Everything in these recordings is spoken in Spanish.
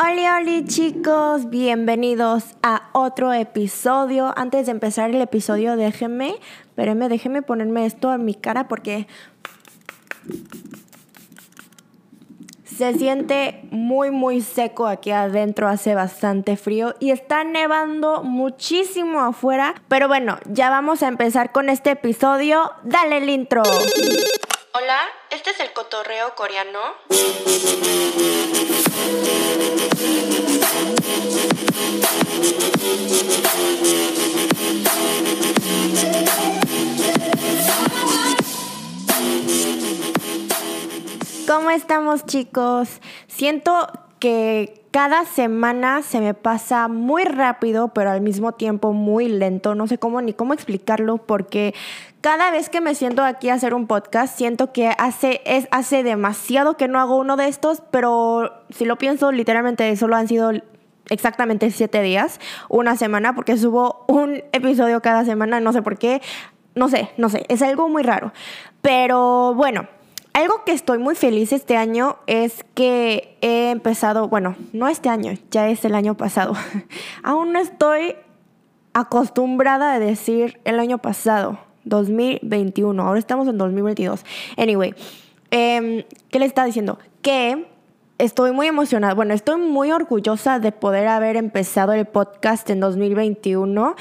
Hola, hola chicos, bienvenidos a otro episodio. Antes de empezar el episodio, déjenme, espérenme, déjenme ponerme esto en mi cara porque se siente muy, muy seco aquí adentro, hace bastante frío y está nevando muchísimo afuera. Pero bueno, ya vamos a empezar con este episodio. Dale el intro. Hola, este es el cotorreo coreano. ¿Cómo estamos chicos? Siento que cada semana se me pasa muy rápido, pero al mismo tiempo muy lento. No sé cómo ni cómo explicarlo porque cada vez que me siento aquí a hacer un podcast, siento que hace, es, hace demasiado que no hago uno de estos, pero si lo pienso, literalmente solo han sido exactamente siete días, una semana, porque subo un episodio cada semana, no sé por qué, no sé, no sé, es algo muy raro. Pero bueno, algo que estoy muy feliz este año es que he empezado, bueno, no este año, ya es el año pasado. Aún no estoy acostumbrada a decir el año pasado, 2021. Ahora estamos en 2022. Anyway, em, ¿qué le está diciendo? Que estoy muy emocionada. Bueno, estoy muy orgullosa de poder haber empezado el podcast en 2021.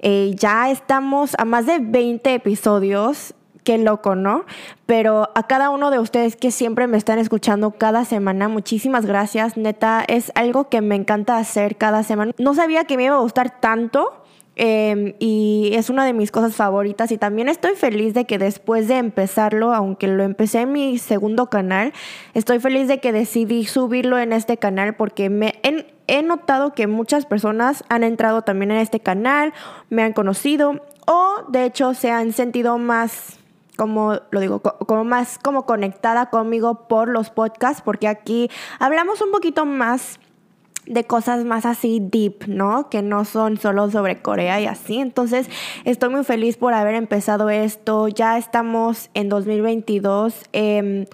Eh, ya estamos a más de 20 episodios qué loco, ¿no? Pero a cada uno de ustedes que siempre me están escuchando cada semana, muchísimas gracias. Neta, es algo que me encanta hacer cada semana. No sabía que me iba a gustar tanto. Em, y es una de mis cosas favoritas y también estoy feliz de que después de empezarlo, aunque lo empecé en mi segundo canal, estoy feliz de que decidí subirlo en este canal porque me he notado que muchas personas han entrado también en este canal, me han conocido o de hecho se han sentido más como lo digo, como más como conectada conmigo por los podcasts, porque aquí hablamos un poquito más de cosas más así deep, ¿no? Que no son solo sobre Corea y así. Entonces, estoy muy feliz por haber empezado esto. Ya estamos en 2022. Em,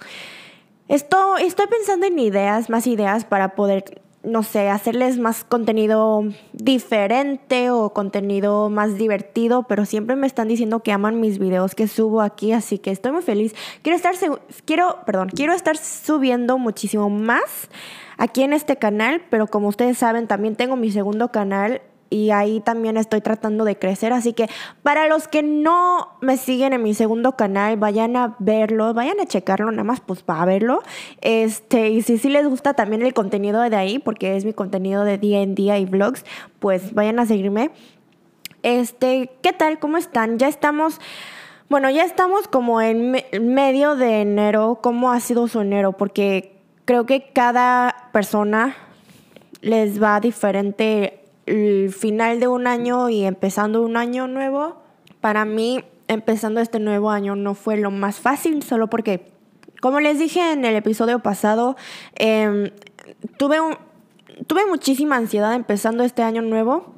esto, estoy pensando en ideas, más ideas para poder no sé, hacerles más contenido diferente o contenido más divertido, pero siempre me están diciendo que aman mis videos que subo aquí, así que estoy muy feliz. Quiero estar quiero, perdón, quiero estar subiendo muchísimo más aquí en este canal, pero como ustedes saben, también tengo mi segundo canal y ahí también estoy tratando de crecer. Así que para los que no me siguen en mi segundo canal, vayan a verlo, vayan a checarlo, nada más pues para verlo. Este, y si sí les gusta también el contenido de ahí, porque es mi contenido de día en día y vlogs, pues vayan a seguirme. Este, ¿qué tal? ¿Cómo están? Ya estamos. Bueno, ya estamos como en medio de enero. ¿Cómo ha sido su enero? Porque creo que cada persona les va diferente el final de un año y empezando un año nuevo, para mí empezando este nuevo año no fue lo más fácil, solo porque, como les dije en el episodio pasado, em, tuve, tuve muchísima ansiedad empezando este año nuevo.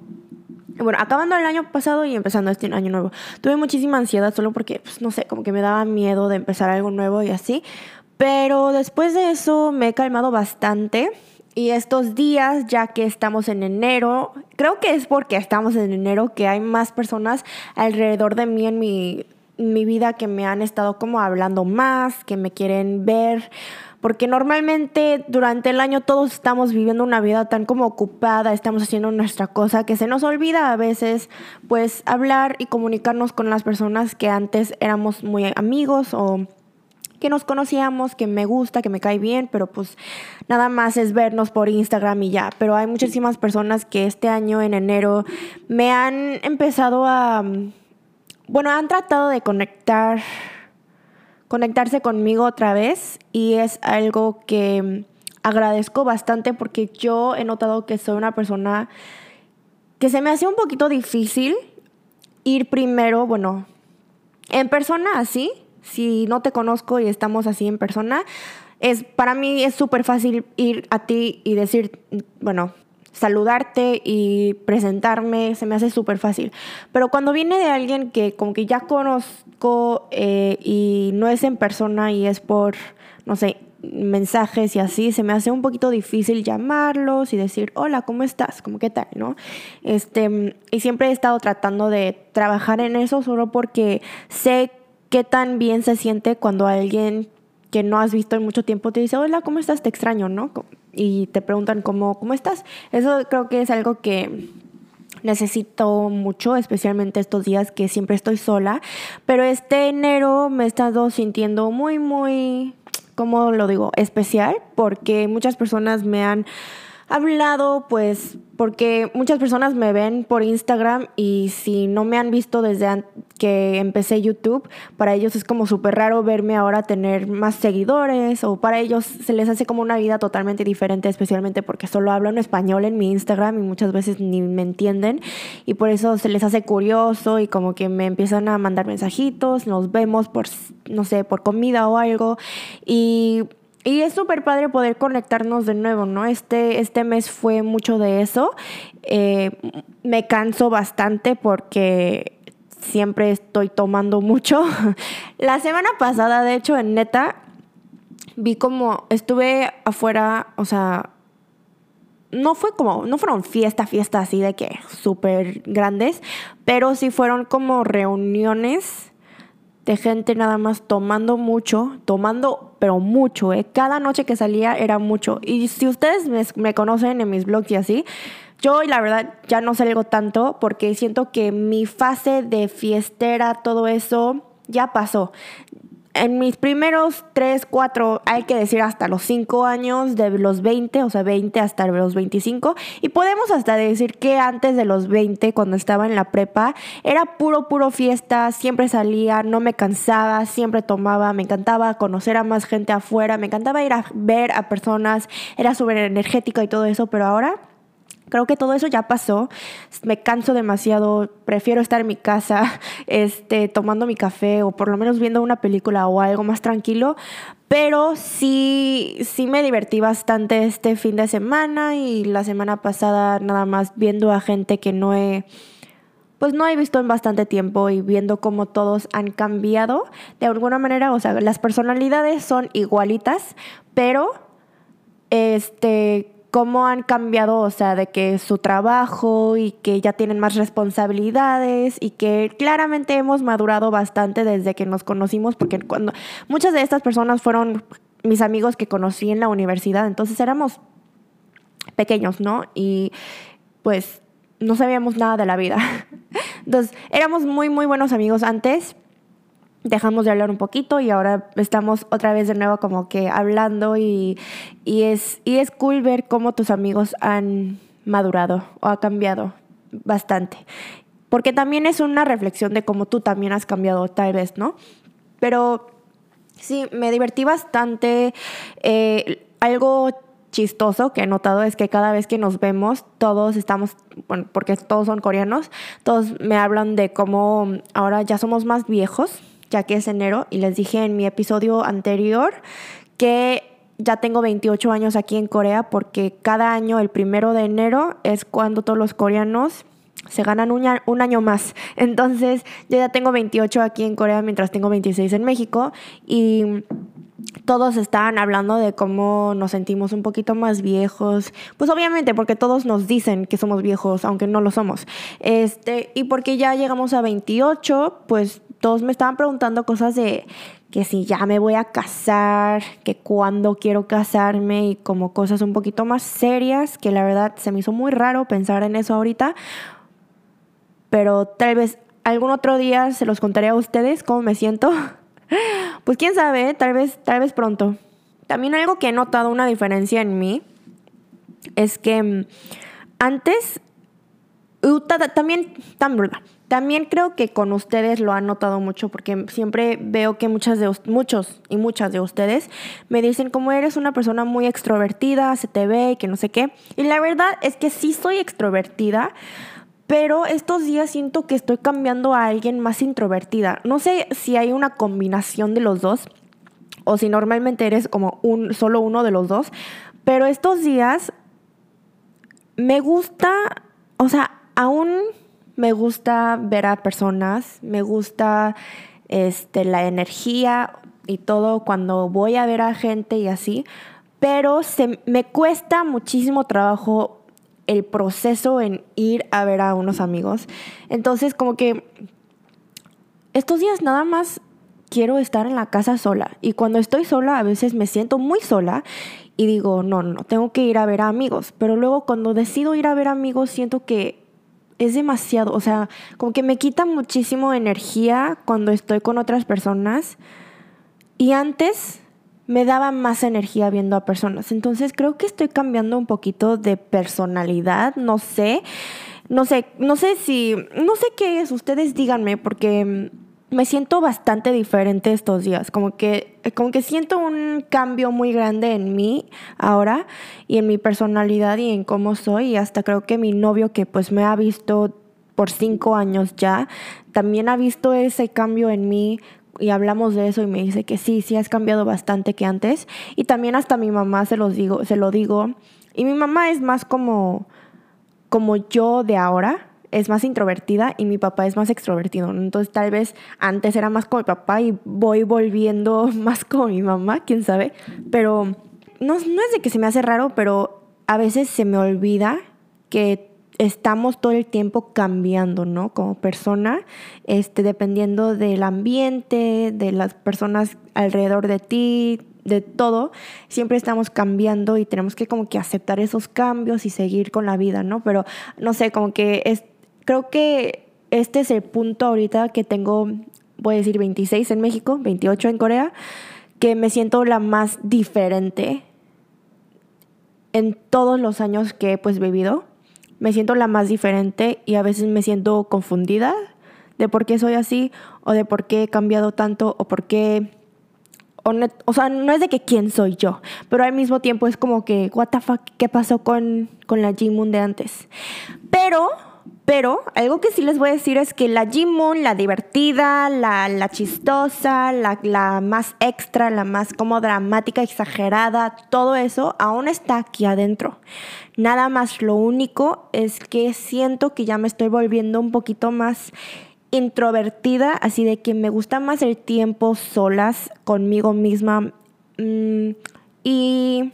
Bueno, acabando el año pasado y empezando este año nuevo. Tuve muchísima ansiedad solo porque, pues, no sé, como que me daba miedo de empezar algo nuevo y así. Pero después de eso me he calmado bastante y estos días, ya que estamos en enero, creo que es porque estamos en enero que hay más personas alrededor de mí en mi, mi vida que me han estado como hablando más, que me quieren ver, porque normalmente durante el año todos estamos viviendo una vida tan como ocupada, estamos haciendo nuestra cosa, que se nos olvida a veces pues hablar y comunicarnos con las personas que antes éramos muy amigos o que nos conocíamos, que me gusta, que me cae bien, pero pues nada más es vernos por Instagram y ya. Pero hay muchísimas personas que este año, en enero, me han empezado a, bueno, han tratado de conectar, conectarse conmigo otra vez y es algo que agradezco bastante porque yo he notado que soy una persona que se me hace un poquito difícil ir primero, bueno, en persona así, si no te conozco y estamos así en persona, es para mí es súper fácil ir a ti y decir, bueno, saludarte y presentarme, se me hace súper fácil. Pero cuando viene de alguien que como que ya conozco eh, y no es en persona y es por, no sé, mensajes y así, se me hace un poquito difícil llamarlos y decir, hola, ¿cómo estás? ¿Cómo qué tal? ¿No? Este, y siempre he estado tratando de trabajar en eso solo porque sé qué tan bien se siente cuando alguien que no has visto en mucho tiempo te dice, hola, ¿cómo estás? Te extraño, ¿no? Y te preguntan cómo, cómo estás. Eso creo que es algo que necesito mucho, especialmente estos días que siempre estoy sola. Pero este enero me he estado sintiendo muy, muy, ¿cómo lo digo? Especial, porque muchas personas me han hablado, pues, porque muchas personas me ven por Instagram y si no me han visto desde que empecé YouTube, para ellos es como súper raro verme ahora tener más seguidores o para ellos se les hace como una vida totalmente diferente, especialmente porque solo hablo en español en mi Instagram y muchas veces ni me entienden y por eso se les hace curioso y como que me empiezan a mandar mensajitos, nos vemos por, no sé, por comida o algo y y es súper padre poder conectarnos de nuevo, ¿no? Este, este mes fue mucho de eso. Eh, me canso bastante porque siempre estoy tomando mucho. La semana pasada, de hecho, en neta, vi como estuve afuera, o sea, no fue como, no fueron fiesta, fiesta así de que súper grandes, pero sí fueron como reuniones de gente nada más tomando mucho, tomando, pero mucho, ¿eh? Cada noche que salía era mucho. Y si ustedes me, conocen en mis blogs y así, yo la verdad ya no salgo tanto porque siento que mi fase de fiestera, todo eso, ya pasó en mis primeros 3, 4, hay que decir hasta los 5 años, de los 20, o sea, 20 hasta los 25, y podemos hasta decir que antes de los 20, cuando estaba en la prepa, era puro, puro fiesta, siempre salía, no me cansaba, siempre tomaba, me encantaba conocer a más gente afuera, me encantaba ir a ver a personas, era súper energética y todo eso, pero ahora Creo que todo eso ya pasó. Me canso demasiado. Prefiero estar en mi casa, este, tomando mi café o por lo menos viendo una película o algo más tranquilo. Pero sí, sí me divertí bastante este fin de semana y la semana pasada nada más viendo a gente que no he, pues no he visto en bastante tiempo y viendo cómo todos han cambiado de alguna manera. O sea, las personalidades son igualitas, pero este cómo han cambiado, o sea, de que su trabajo y que ya tienen más responsabilidades y que claramente hemos madurado bastante desde que nos conocimos, porque cuando muchas de estas personas fueron mis amigos que conocí en la universidad, entonces éramos pequeños, ¿no? Y pues no sabíamos nada de la vida. Entonces, éramos muy, muy buenos amigos antes, dejamos de hablar un poquito y ahora estamos otra vez de nuevo como que hablando y, es, y es cool ver cómo tus amigos han madurado o ha cambiado bastante. Porque también es una reflexión de cómo tú también has cambiado tal vez, ¿no? Pero sí, me divertí bastante. Eh, algo chistoso que he notado es que cada vez que nos vemos, todos estamos, bueno, porque todos son coreanos, todos me hablan de cómo ahora ya somos más viejos, ya que es enero, y les dije en mi episodio anterior que ya tengo 28 años aquí en Corea porque cada año, el primero de enero, es cuando todos los coreanos se ganan un, año más. Entonces, yo ya tengo 28 aquí en Corea mientras tengo 26 en México y todos estaban hablando de cómo nos sentimos un poquito más viejos. Pues obviamente porque todos nos dicen que somos viejos, aunque no lo somos. Este, y porque ya llegamos a 28, pues todos me estaban preguntando cosas de que si ya me voy a casar, que cuándo quiero casarme y como cosas un poquito más serias, que la verdad se me hizo muy raro pensar en eso ahorita. Pero tal vez algún otro día se los contaré a ustedes cómo me siento. Pues quién sabe, tal vez, tal vez pronto. También algo que he notado una diferencia en mí es que mm, antes también, también creo que con ustedes lo han notado mucho porque siempre veo que muchas de muchos y muchas de ustedes me dicen como eres una persona muy extrovertida, se te ve y que no sé qué. Y la verdad es que sí soy extrovertida, pero estos días siento que estoy cambiando a alguien más introvertida. No sé si hay una combinación de los dos o si normalmente eres como un solo uno de los dos, pero estos días me gusta, o sea, aún me gusta ver a personas, me gusta este, la energía, y todo cuando voy a ver a gente y así, pero se, me cuesta muchísimo trabajo el proceso en ir a ver a unos amigos. Entonces, como que estos días nada más quiero estar en la casa sola. Y cuando estoy sola, a veces me siento muy sola y digo, no, no, tengo que ir a ver a amigos. Pero luego cuando decido ir a ver amigos, siento que es demasiado, o sea, como que me quita muchísimo energía cuando estoy con otras personas. Y antes me daba más energía viendo a personas. Entonces creo que estoy cambiando un poquito de personalidad, no sé. No sé, no sé si, no sé qué es, ustedes díganme, porque me siento bastante diferente estos días, como que, como que siento un cambio muy grande en mí ahora y en mi personalidad y en cómo soy y hasta creo que mi novio que pues me ha visto por cinco años ya, también ha visto ese cambio en mí y hablamos de eso y me dice que sí, sí has cambiado bastante que antes y también hasta mi mamá se los digo, se lo digo y mi mamá es más como como yo de ahora, es más introvertida y mi papá es más extrovertido. Entonces tal vez antes era más como mi papá y voy volviendo más como mi mamá, quién sabe. Pero no, no es de que se me hace raro, pero a veces se me olvida que estamos todo el tiempo cambiando, ¿no? Como persona, este, dependiendo del ambiente, de las personas alrededor de ti, de todo, siempre estamos cambiando y tenemos que como que aceptar esos cambios y seguir con la vida, ¿no? Pero no sé, como que es, creo que este es el punto ahorita que tengo, voy a decir 26 en México, 28 en Corea, que me siento la más diferente en todos los años que he pues vivido. Me siento la más diferente y a veces me siento confundida de por qué soy así o de por qué he cambiado tanto o por qué... O, sea, no es de que quién soy yo, pero al mismo tiempo es como que, what the fuck, ¿qué pasó con, con la Jimun de antes? Pero pero algo que sí les voy a decir es que la Moon, la divertida, la, chistosa, la, la, más extra, la más como dramática, exagerada, todo eso aún está aquí adentro. Nada más lo único es que siento que ya me estoy volviendo un poquito más introvertida, así de que me gusta más el tiempo solas conmigo misma. Mm, y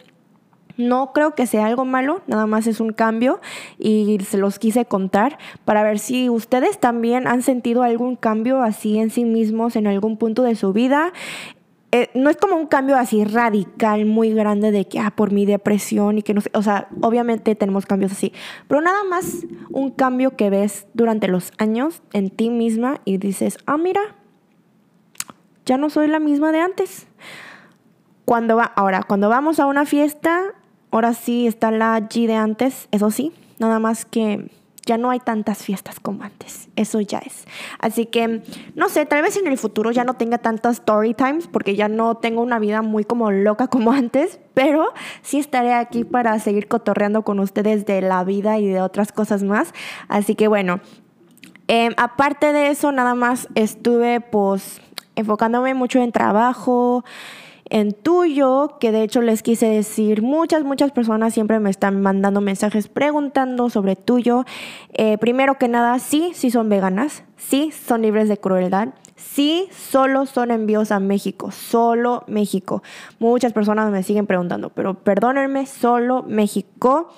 no creo que sea algo malo, nada más es un cambio y se los quise contar para ver si ustedes también han sentido algún cambio así en sí mismos en algún punto de su vida. Eh, no es como un cambio así radical, muy grande de que, ah, por mi depresión y que no sé, o sea, obviamente tenemos cambios así, pero nada más un cambio que ves durante los años en ti misma y dices, ah, mira, ya no soy la misma de antes. Cuando va, ahora, cuando vamos a una fiesta, Ahora sí está la G de antes, eso sí, nada más que ya no hay tantas fiestas como antes, eso ya es. Así que, no sé, tal vez en el futuro ya no tenga tantas story times porque ya no tengo una vida muy como loca como antes, pero sí estaré aquí para seguir cotorreando con ustedes de la vida y de otras cosas más. Así que bueno, em, aparte de eso, nada más estuve pues enfocándome mucho en trabajo en tuyo, que de hecho les quise decir, muchas, muchas personas siempre me están mandando mensajes preguntando sobre tuyo. Eh, primero que nada, sí, sí son veganas, sí son libres de crueldad, sí solo son envíos a México, solo México. Muchas personas me siguen preguntando, pero perdónenme, solo México.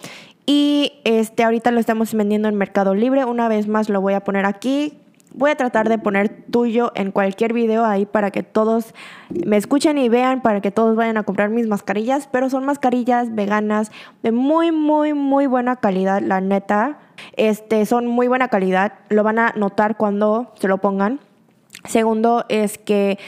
Y este, ahorita lo estamos vendiendo en Mercado Libre. Una vez más lo voy a poner aquí Voy a tratar de poner tuyo en cualquier video ahí para que todos me escuchen y vean, para que todos vayan a comprar mis mascarillas, pero son mascarillas veganas de muy, muy, muy buena calidad, la neta. Este, son muy buena calidad, lo van a notar cuando se lo pongan. Segundo es que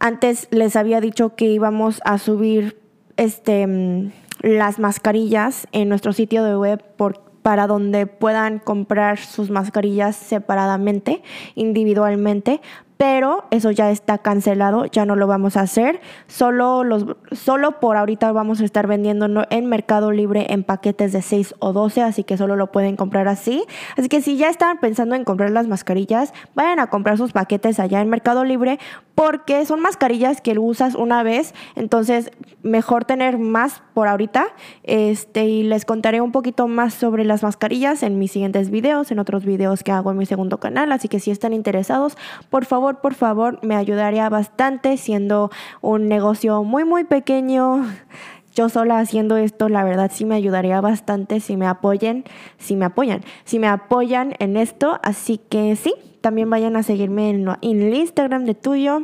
antes les había dicho que íbamos a subir este mm, las mascarillas en nuestro sitio de web por, para donde puedan comprar sus mascarillas separadamente, individualmente, pero eso ya está cancelado, ya no lo vamos a hacer. Solo, los, solo por ahorita vamos a estar vendiendo en Mercado Libre en paquetes de 6 o 12, así que solo lo pueden comprar así. Así que si ya están pensando en comprar las mascarillas, vayan a comprar sus paquetes allá en Mercado Libre porque son mascarillas que usas una vez, entonces mejor tener más por ahorita. Este, y les contaré un poquito más sobre las mascarillas en mis siguientes videos, en otros videos que hago en mi segundo canal, así que si están interesados, por favor por favor, me ayudaría bastante siendo un negocio muy, muy pequeño. Yo sola haciendo esto, la verdad sí me ayudaría bastante si me apoyen, si me apoyan, si me apoyan en esto. Así que sí, también vayan a seguirme en, en el Instagram de tuyo.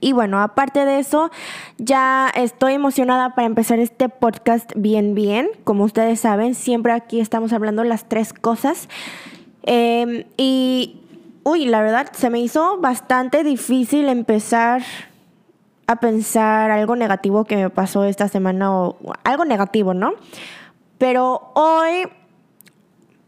Y bueno, aparte de eso, ya estoy emocionada para empezar este podcast bien, bien. Como ustedes saben, siempre aquí estamos hablando las tres cosas. Em, y, uy, la verdad, se me hizo bastante difícil empezar a pensar algo negativo que me pasó esta semana o algo negativo, ¿no? Pero hoy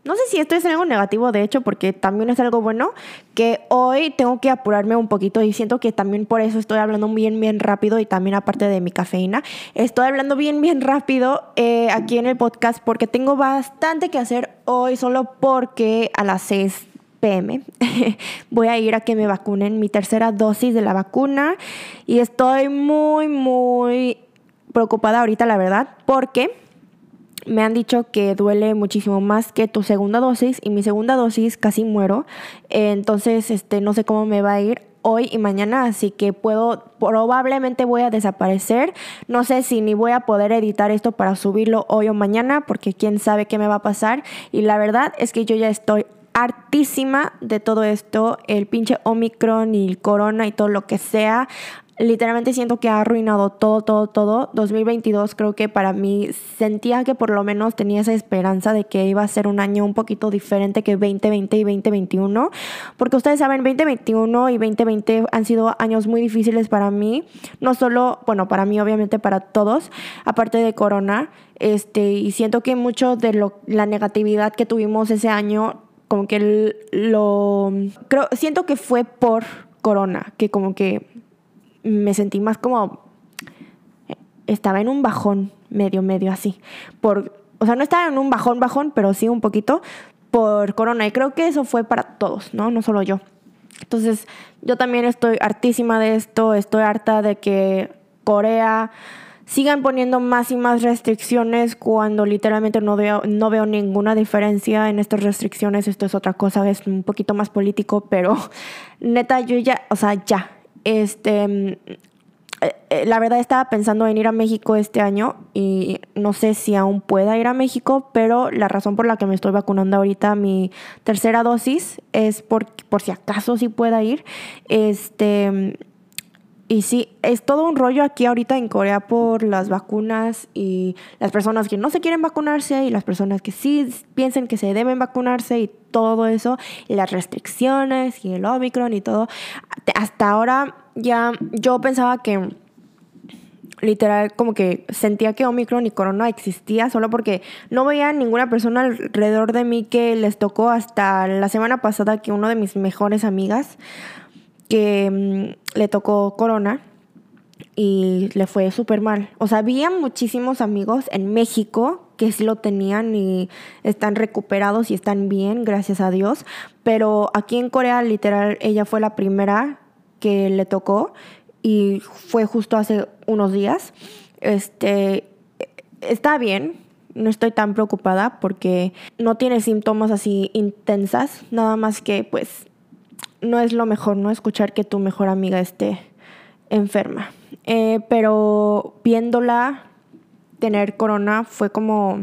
no sé si esto es algo negativo, de hecho, porque también es algo bueno, que hoy tengo que apurarme un poquito y siento que también por eso estoy hablando bien, bien rápido y también aparte de mi cafeína, estoy hablando bien, bien rápido eh, aquí en el podcast porque tengo bastante que hacer hoy solo porque a las 6 pm voy a ir a que me vacunen mi tercera dosis de la vacuna y estoy muy, muy preocupada ahorita, la verdad, porque me han dicho que duele muchísimo más que tu segunda dosis y mi segunda dosis casi muero. entonces, este, no sé cómo me va a ir hoy y mañana, así que puedo, probablemente voy a desaparecer. No sé si ni voy a poder editar esto para subirlo hoy o mañana, porque quién sabe qué me va a pasar. Y la verdad es que yo ya estoy hartísima de todo esto, el pinche Omicron y el corona y todo lo que sea literalmente siento que ha arruinado todo, todo, todo. 2022 creo que para mí sentía que por lo menos tenía esa esperanza de que iba a ser un año un poquito diferente que 2020 y 2021. Porque ustedes saben, 2021 y 2020 han sido años muy difíciles para mí. No solo, bueno, para mí obviamente para todos, aparte de Corona. Este, y siento que mucho de lo, la negatividad que tuvimos ese año, como que lo... Creo, siento que fue por Corona, que como que me sentí más como estaba en un bajón medio medio así. Por o sea no estaba en un bajón bajón pero sí un poquito por corona. Y creo que eso fue para todos no no solo yo. Entonces yo también estoy hartísima de esto estoy harta de que Corea sigan poniendo más y más restricciones cuando literalmente no veo, no veo ninguna diferencia en estas restricciones. Esto es otra cosa, es un poquito más político, pero neta, yo ya, o sea, ya, este, mm, eh, eh, la verdad estaba pensando en ir a México este año y no sé si aún pueda ir a México, pero la razón por la que me estoy vacunando ahorita mi tercera dosis es por, por si acaso sí pueda ir. Este, y sí, es todo un rollo aquí ahorita en Corea por las vacunas y las personas que no se quieren vacunarse y las personas que sí piensan que se deben vacunarse y todo eso, y las restricciones y el Omicron y todo. Hasta ahora ya yo pensaba que literal como que sentía que Omicron y Corona existía solo porque no veía ninguna persona alrededor de mí que les tocó hasta la semana pasada que uno de mis mejores amigas que mm, le tocó corona y le fue súper mal. O sea, había muchísimos amigos en México que sí lo tenían y están recuperados y están bien, gracias a Dios. Pero aquí en Corea, literal, ella fue la primera que le tocó y fue justo hace unos días. Este, está bien, no estoy tan preocupada porque no tiene síntomas así intensas, nada más que pues no es lo mejor, ¿no? Escuchar que tu mejor amiga esté enferma. Eh, pero viéndola tener corona fue como,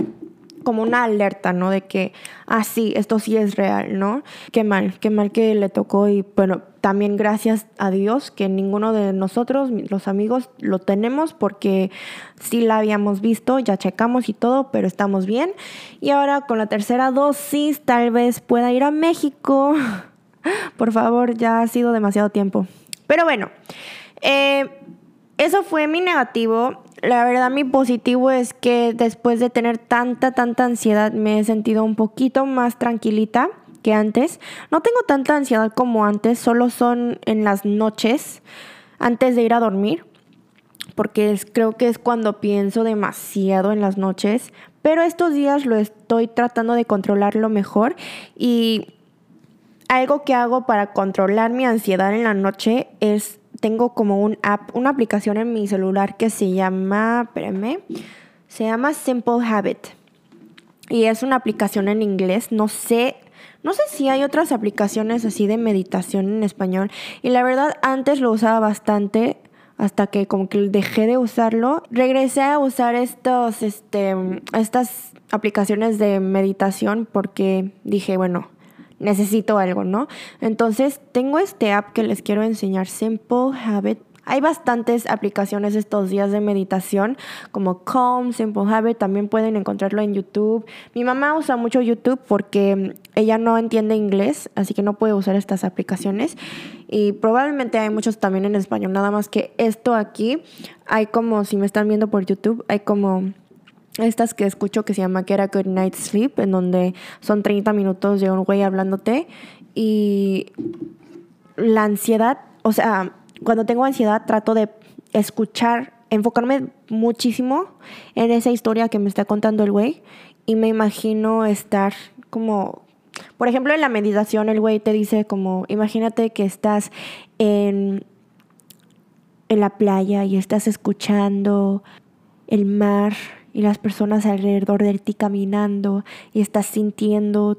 como una alerta, ¿no? De que, ah, sí, esto sí es real, ¿no? Qué mal, qué mal que le tocó y bueno, también gracias a Dios que ninguno de nosotros, los amigos, lo tenemos porque sí la habíamos visto, ya checamos y todo, pero estamos bien. Y ahora con la tercera dosis tal vez pueda ir a México Por favor, ya ha sido demasiado tiempo. Pero bueno, eh, eso fue mi negativo. La verdad, mi positivo es que después de tener tanta, tanta ansiedad, me he sentido un poquito más tranquilita que antes. No tengo tanta ansiedad como antes, solo son en las noches, antes de ir a dormir, porque creo que es cuando pienso demasiado en las noches. Pero estos días lo estoy tratando de controlarlo mejor y algo que hago para controlar mi ansiedad en la noche es, tengo como un app, una aplicación en mi celular que se llama, espérame, se llama Simple Habit. Y es una aplicación en inglés, no sé No sé si hay otras aplicaciones así de meditación en español. Y la verdad, antes lo usaba bastante hasta que como que dejé de usarlo. Regresé a usar estos, este, estas aplicaciones de meditación porque dije, bueno, necesito algo, ¿no? Entonces tengo este app que les quiero enseñar, Simple Habit. Hay bastantes aplicaciones estos días de meditación, como Calm, Simple Habit, también pueden encontrarlo en YouTube. Mi mamá usa mucho YouTube porque ella no entiende inglés, así que no puede usar estas aplicaciones. Y probablemente hay muchos también en español, nada más que esto aquí, hay como, si me están viendo por YouTube, hay como estas que escucho que se llama que era Good Night Sleep, en donde son 30 minutos de un güey hablándote y la ansiedad, o sea, cuando tengo ansiedad trato de escuchar, enfocarme muchísimo en esa historia que me está contando el güey y me imagino estar como, por ejemplo, en la meditación el güey te dice como, imagínate que estás en, en la playa y estás escuchando el mar y las personas alrededor de ti caminando y estás sintiendo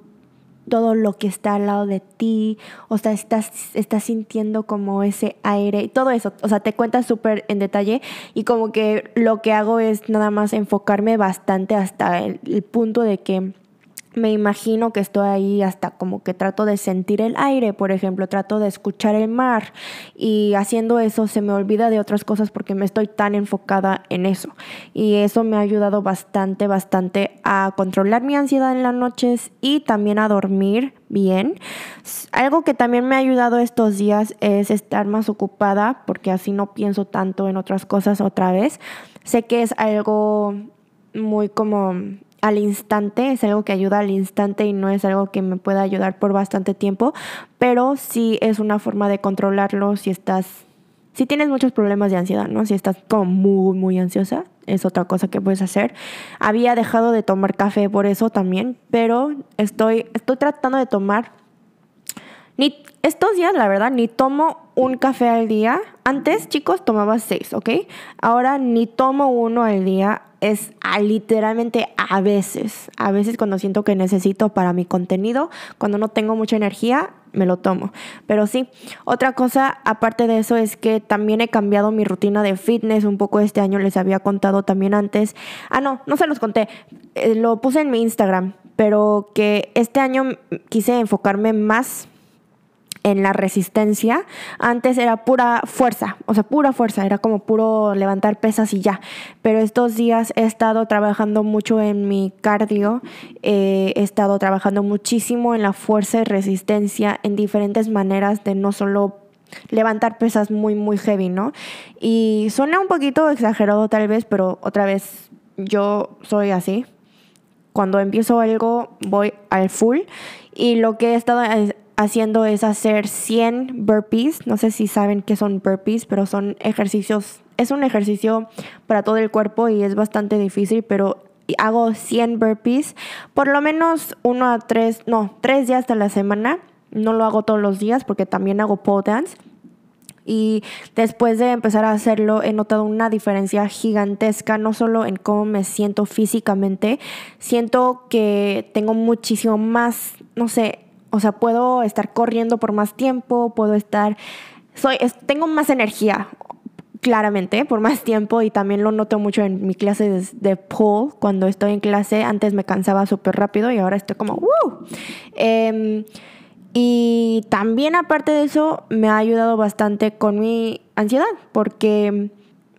todo lo que está al lado de ti, o sea, estás, estás sintiendo como ese aire todo eso, o sea, te cuentas súper en detalle y como que lo que hago es nada más enfocarme bastante hasta el punto de que me imagino que estoy ahí hasta como que trato de sentir el aire, por ejemplo, trato de escuchar el mar y haciendo eso se me olvida de otras cosas porque me estoy tan enfocada en eso. Y eso me ha ayudado bastante, bastante a controlar mi ansiedad en las noches y también a dormir bien. Algo que también me ha ayudado estos días es estar más ocupada porque así no pienso tanto en otras cosas otra vez. Sé que es algo muy como al instante, es algo que ayuda al instante y no es algo que me pueda ayudar por bastante tiempo, pero sí es una forma de controlarlo si estás, si tienes muchos problemas de ansiedad, ¿no? Si estás como muy, muy ansiosa, es otra cosa que puedes hacer. Había dejado de tomar café por eso también, pero estoy, estoy tratando de tomar, ni estos días, la verdad, ni tomo un café al día. Antes, chicos, tomaba seis, ¿ok? Ahora ni tomo uno al día es literalmente a veces, a veces cuando siento que necesito para mi contenido, cuando no tengo mucha energía, me lo tomo. Pero sí, otra cosa aparte de eso es que también he cambiado mi rutina de fitness un poco este año, les había contado también antes. Ah, no, no se los conté, eh, lo puse en mi Instagram, pero que este año quise enfocarme más en la resistencia. Antes era pura fuerza, o sea, pura fuerza, era como puro levantar pesas y ya. Pero estos días he estado trabajando mucho en mi cardio, eh, he estado trabajando muchísimo en la fuerza y resistencia en diferentes maneras de no solo levantar pesas muy, muy heavy, ¿no? Y suena un poquito exagerado tal vez, pero otra vez yo soy así. Cuando empiezo algo voy al full y lo que he estado haciendo es hacer 100 burpees. No sé si saben qué son burpees, pero son ejercicios, es un ejercicio para todo el cuerpo y es bastante difícil, pero hago 100 burpees, por lo menos uno a tres, no, tres días de la semana. No lo hago todos los días porque también hago pole dance. Y después de empezar a hacerlo, he notado una diferencia gigantesca, no solo en cómo me siento físicamente, siento que tengo muchísimo más, no sé, o sea, puedo estar corriendo por más tiempo, puedo estar, soy, tengo más energía, claramente, por más tiempo y también lo noto mucho en mi clase de, de. Cuando estoy en clase, antes me cansaba súper rápido y ahora estoy como, ¡Woo! Em, y también aparte de eso, me ha ayudado bastante con mi ansiedad, porque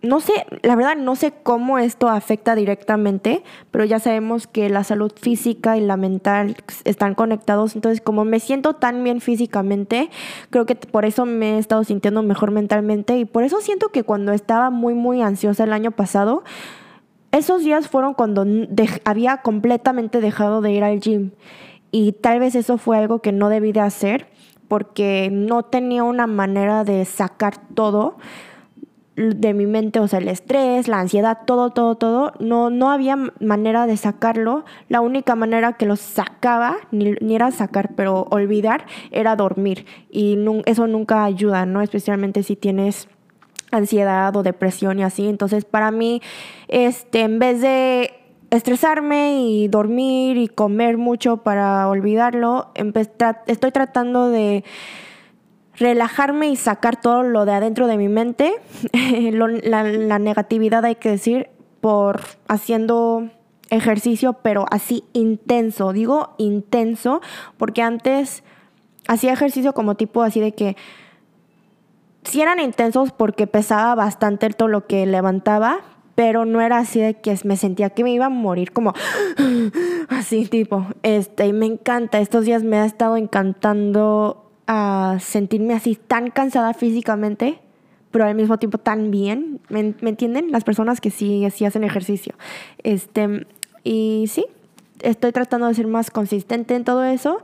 no sé, la verdad no sé cómo esto afecta directamente, pero ya sabemos que la salud física y la mental están conectados. Entonces, como me siento tan bien físicamente, creo que por eso me he estado sintiendo mejor mentalmente y por eso siento que cuando estaba muy, muy ansiosa el año pasado, esos días fueron cuando había completamente dejado de ir al gym. Y tal vez eso fue algo que no debí de hacer porque no tenía una manera de sacar todo de mi mente, o sea, el estrés, la ansiedad, todo, todo, todo, no, no había manera de sacarlo. La única manera que lo sacaba, ni, era sacar, pero olvidar, era dormir. Y eso nunca ayuda, ¿no? Especialmente si tienes ansiedad o depresión y así. Entonces, para mí, este, en vez de estresarme y dormir y comer mucho para olvidarlo, estoy tratando de relajarme y sacar todo lo de adentro de mi mente, la, negatividad hay que decir, por haciendo ejercicio, pero así intenso. Digo intenso porque antes hacía ejercicio como tipo así de que si eran intensos porque pesaba bastante todo lo que levantaba, pero no era así de que me sentía que me iba a morir como así tipo. Este, y me encanta, estos días me ha estado encantando a sentirme así tan cansada físicamente, pero al mismo tiempo tan bien. ¿Me, entienden? Las personas que sí, sí hacen ejercicio. Este, y sí, estoy tratando de ser más consistente en todo eso.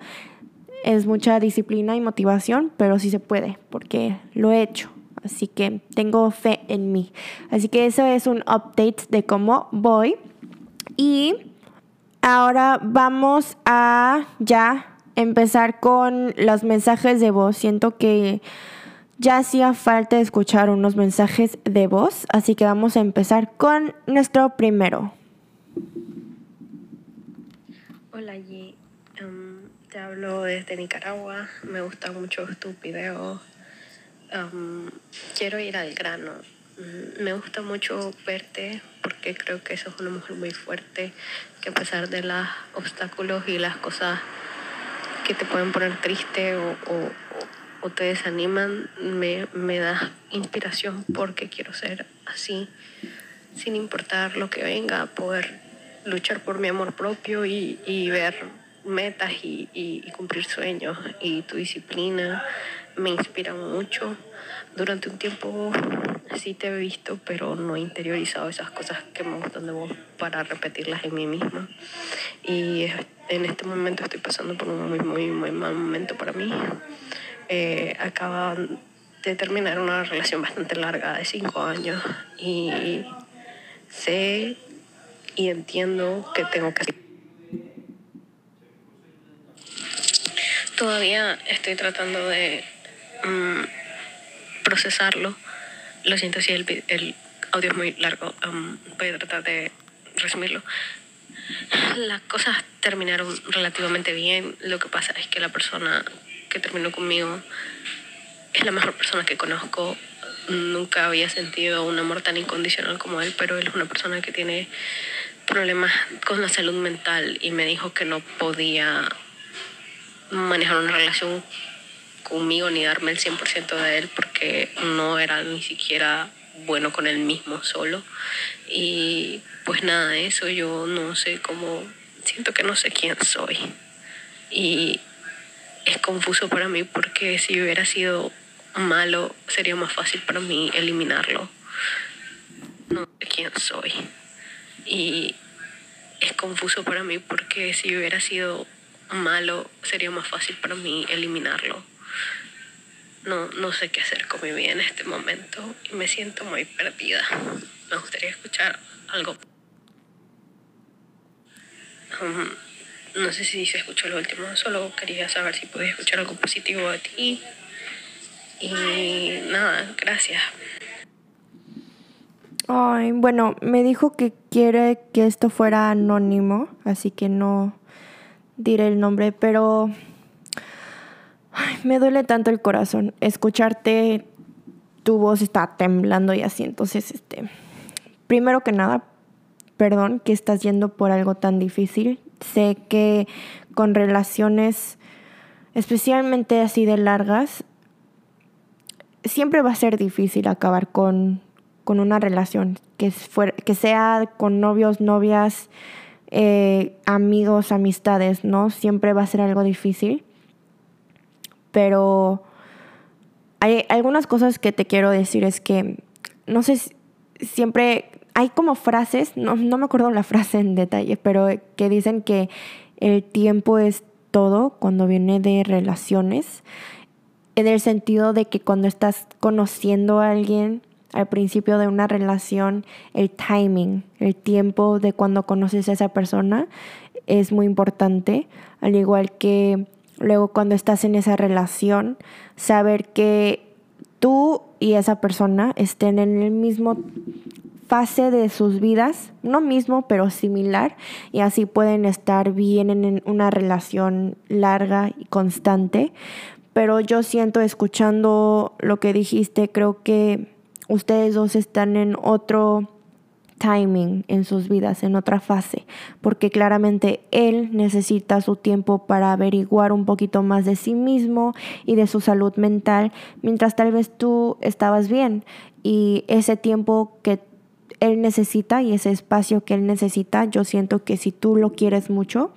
Es mucha disciplina y motivación, pero sí se puede, porque lo he hecho. Así que tengo fe en mí. Así que eso es un update de cómo voy. Y ahora vamos a ya empezar con los mensajes de voz. Siento que ya hacía falta escuchar unos mensajes de voz, así que vamos a empezar con nuestro primero. Hola G, em, te hablo desde Nicaragua, me gusta mucho tu video. Em, quiero ir al grano. Mm, me gusta mucho verte porque creo que sos una mujer muy fuerte que a pesar de los obstáculos y las cosas que te pueden poner triste o, te desaniman, me, me da inspiración porque quiero ser así, sin importar lo que venga, poder luchar por mi amor propio y, ver metas y, cumplir sueños. Y tu disciplina me inspira mucho. Durante un tiempo sí te he visto, pero no he interiorizado esas cosas que me gustan de vos para repetirlas en mí misma. Y en este momento estoy pasando por un muy, muy, muy mal momento para mí. Eh, acaba de terminar una relación bastante larga de cinco años y sé y entiendo que tengo que... Todavía estoy tratando de mm, procesarlo. Lo siento si el, el audio es muy largo. Um, voy a tratar de resumirlo. Las cosas terminaron relativamente bien. Lo que pasa es que la persona que terminó conmigo es la mejor persona que conozco. Nunca había sentido un amor tan incondicional como él, pero él es una persona que tiene problemas con la salud mental y me dijo que no podía manejar una relación conmigo ni darme el 100% de él porque no era ni siquiera bueno con él mismo solo. Y pues nada, eso yo no sé cómo, siento que no sé quién soy. Y es confuso para mí porque si hubiera sido malo sería más fácil para mí eliminarlo. No sé quién soy. Y es confuso para mí porque si hubiera sido malo sería más fácil para mí eliminarlo no, no sé qué hacer con mi vida en este momento y me siento muy perdida. Me gustaría escuchar algo. Um, no sé si se escuchó lo último, solo quería saber si podía escuchar algo positivo de ti. Y nada, gracias. Ay, bueno, me dijo que quiere que esto fuera anónimo, así que no diré el nombre, pero me duele tanto el corazón escucharte, tu voz está temblando y así. Entonces, este, primero que nada, perdón que estás yendo por algo tan difícil. Sé que con relaciones, especialmente así de largas, siempre va a ser difícil acabar con, con una relación, que, que sea con novios, novias, eh, amigos, amistades, ¿no? Siempre va a ser algo difícil pero hay algunas cosas que te quiero decir es que, no sé, siempre hay como frases, no, no me acuerdo la frase en detalle, pero que dicen que el tiempo es todo cuando viene de relaciones, en el sentido de que cuando estás conociendo a alguien al principio de una relación, el timing, el tiempo de cuando conoces a esa persona es muy importante, al igual que Luego cuando estás en esa relación, saber que tú y esa persona estén en el mismo fase de sus vidas, no mismo, pero similar, y así pueden estar bien en una relación larga y constante. Pero yo siento, escuchando lo que dijiste, creo que ustedes dos están en otro timing en sus vidas, en otra fase, porque claramente él necesita su tiempo para averiguar un poquito más de sí mismo y de su salud mental, mientras tal vez tú estabas bien. Y ese tiempo que él necesita y ese espacio que él necesita, yo siento que si tú lo quieres mucho,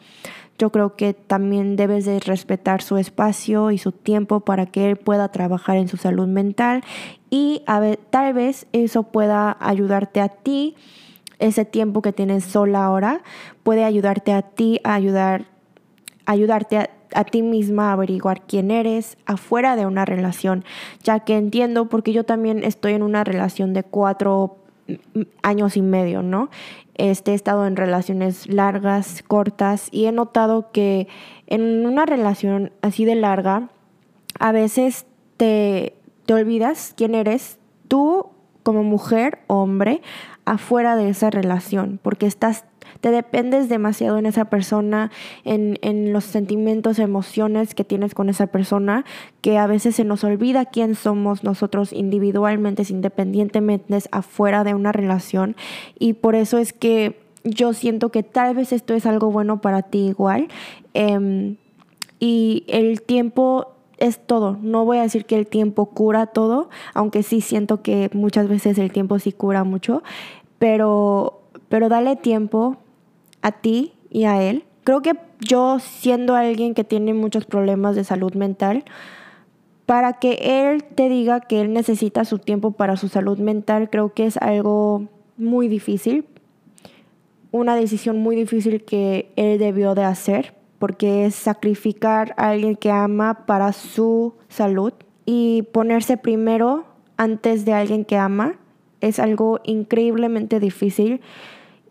yo creo que también debes de respetar su espacio y su tiempo para que él pueda trabajar en su salud mental y tal vez eso pueda ayudarte a ti, ese tiempo que tienes sola ahora, puede ayudarte a ti a ayudar, ayudarte a, ti misma a averiguar quién eres afuera de una relación, ya que entiendo porque yo también estoy en una relación de cuatro años y medio, ¿no? Este, he estado en relaciones largas, cortas, y he notado que en una relación así de larga, a veces te, te olvidas quién eres tú como mujer hombre afuera de esa relación, porque estás te dependes demasiado en esa persona, en, en, los sentimientos, emociones que tienes con esa persona, que a veces se nos olvida quién somos nosotros individualmente, independientemente, afuera de una relación. Y por eso es que yo siento que tal vez esto es algo bueno para ti igual. Em, y el tiempo es todo. No voy a decir que el tiempo cura todo, aunque sí siento que muchas veces el tiempo sí cura mucho, pero, pero dale tiempo a ti y a él. Creo que yo siendo alguien que tiene muchos problemas de salud mental, para que él te diga que él necesita su tiempo para su salud mental, creo que es algo muy difícil, una decisión muy difícil que él debió de hacer, porque es sacrificar a alguien que ama para su salud y ponerse primero antes de alguien que ama es algo increíblemente difícil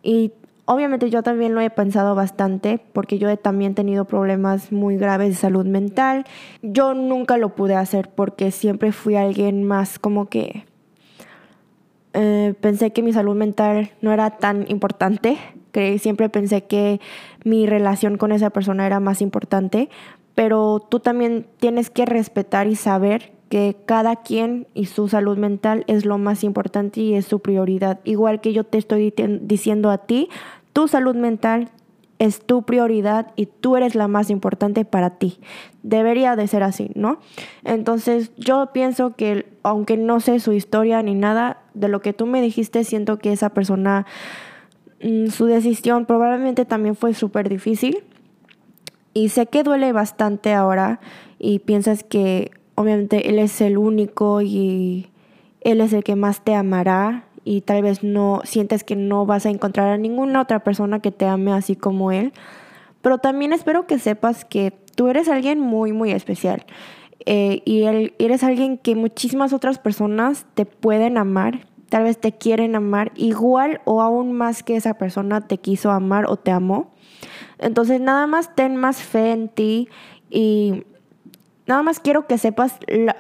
y obviamente yo también lo he pensado bastante porque yo he también tenido problemas muy graves de salud mental. Yo nunca lo pude hacer porque siempre fui alguien más como que eh, pensé que mi salud mental no era tan importante que siempre pensé que mi relación con esa persona era más importante, pero tú también tienes que respetar y saber que cada quien y su salud mental es lo más importante y es su prioridad. Igual que yo te estoy diciendo a ti, tu salud mental es tu prioridad y tú eres la más importante para ti. Debería de ser así, ¿no? Entonces yo pienso que aunque no sé su historia ni nada, de lo que tú me dijiste, siento que esa persona Mm, su decisión probablemente también fue súper difícil. Y sé que duele bastante ahora y piensas que obviamente él es el único y él es el que más te amará y tal vez no sientes que no vas a encontrar a ninguna otra persona que te ame así como él. Pero también espero que sepas que tú eres alguien muy, muy especial. Eh, y él, eres alguien que muchísimas otras personas te pueden amar tal vez te quieren amar igual o aún más que esa persona te quiso amar o te amó. Entonces nada más ten más fe en ti y nada más quiero que sepas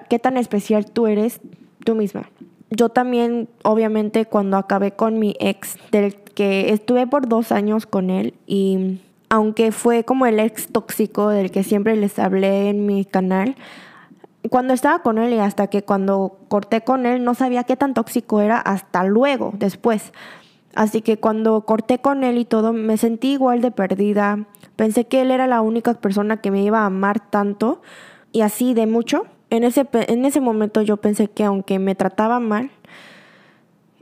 qué tan especial tú eres tú misma. Yo también, obviamente, cuando acabé con mi ex, del que estuve por dos años con él y aunque fue como el ex tóxico del que siempre les hablé en mi canal, cuando estaba con él y hasta que cuando corté con él no sabía qué tan tóxico era hasta luego, después. Así que cuando corté con él y todo, me sentí igual de perdida. Pensé que él era la única persona que me iba a amar tanto y así de mucho. En ese, en ese momento yo pensé que aunque me trataba mal,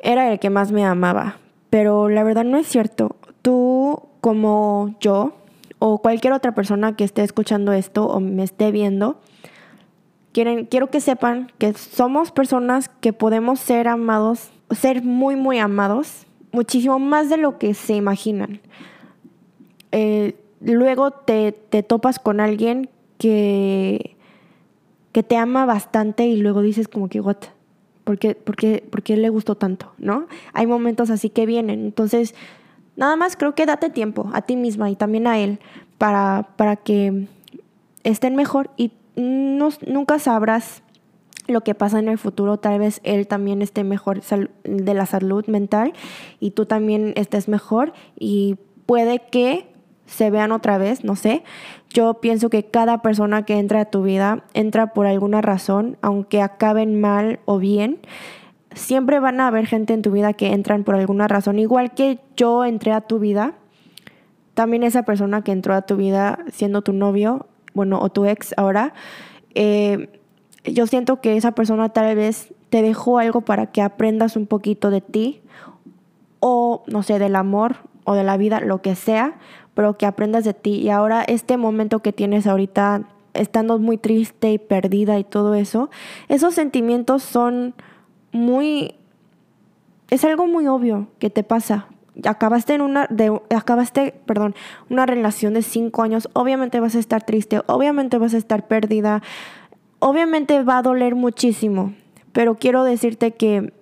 era el que más me amaba. Pero la verdad no es cierto. Tú como yo o cualquier otra persona que esté escuchando esto o me esté viendo, quiero que sepan que somos personas que podemos ser amados, ser muy, muy amados, muchísimo más de lo que se imaginan. Eh, luego te, topas con alguien que, que te ama bastante y luego dices como que, what? ¿Por qué, por, qué, le gustó tanto? ¿No? Hay momentos así que vienen. Entonces, nada más creo que date tiempo a ti misma y también a él para, para que estén mejor y nunca sabrás lo que pasa en el futuro, tal vez él también esté mejor de la salud mental y tú también estés mejor y puede que se vean otra vez, no sé. Yo pienso que cada persona que entra a tu vida entra por alguna razón, aunque acaben mal o bien. Siempre van a haber gente en tu vida que entran por alguna razón. Igual que yo entré a tu vida, también esa persona que entró a tu vida siendo tu novio, bueno, o tu ex ahora, eh, yo siento que esa persona tal vez te dejó algo para que aprendas un poquito de ti o, no sé, del amor o de la vida, lo que sea, pero que aprendas de ti. Y ahora este momento que tienes ahorita, estando muy triste y perdida y todo eso, esos sentimientos son muy... Es algo muy obvio que te pasa. Acabaste en una, de, acabaste, perdón, una relación de cinco años, obviamente vas a estar triste, obviamente vas a estar perdida, Obviamente va a doler muchísimo, pero quiero decirte que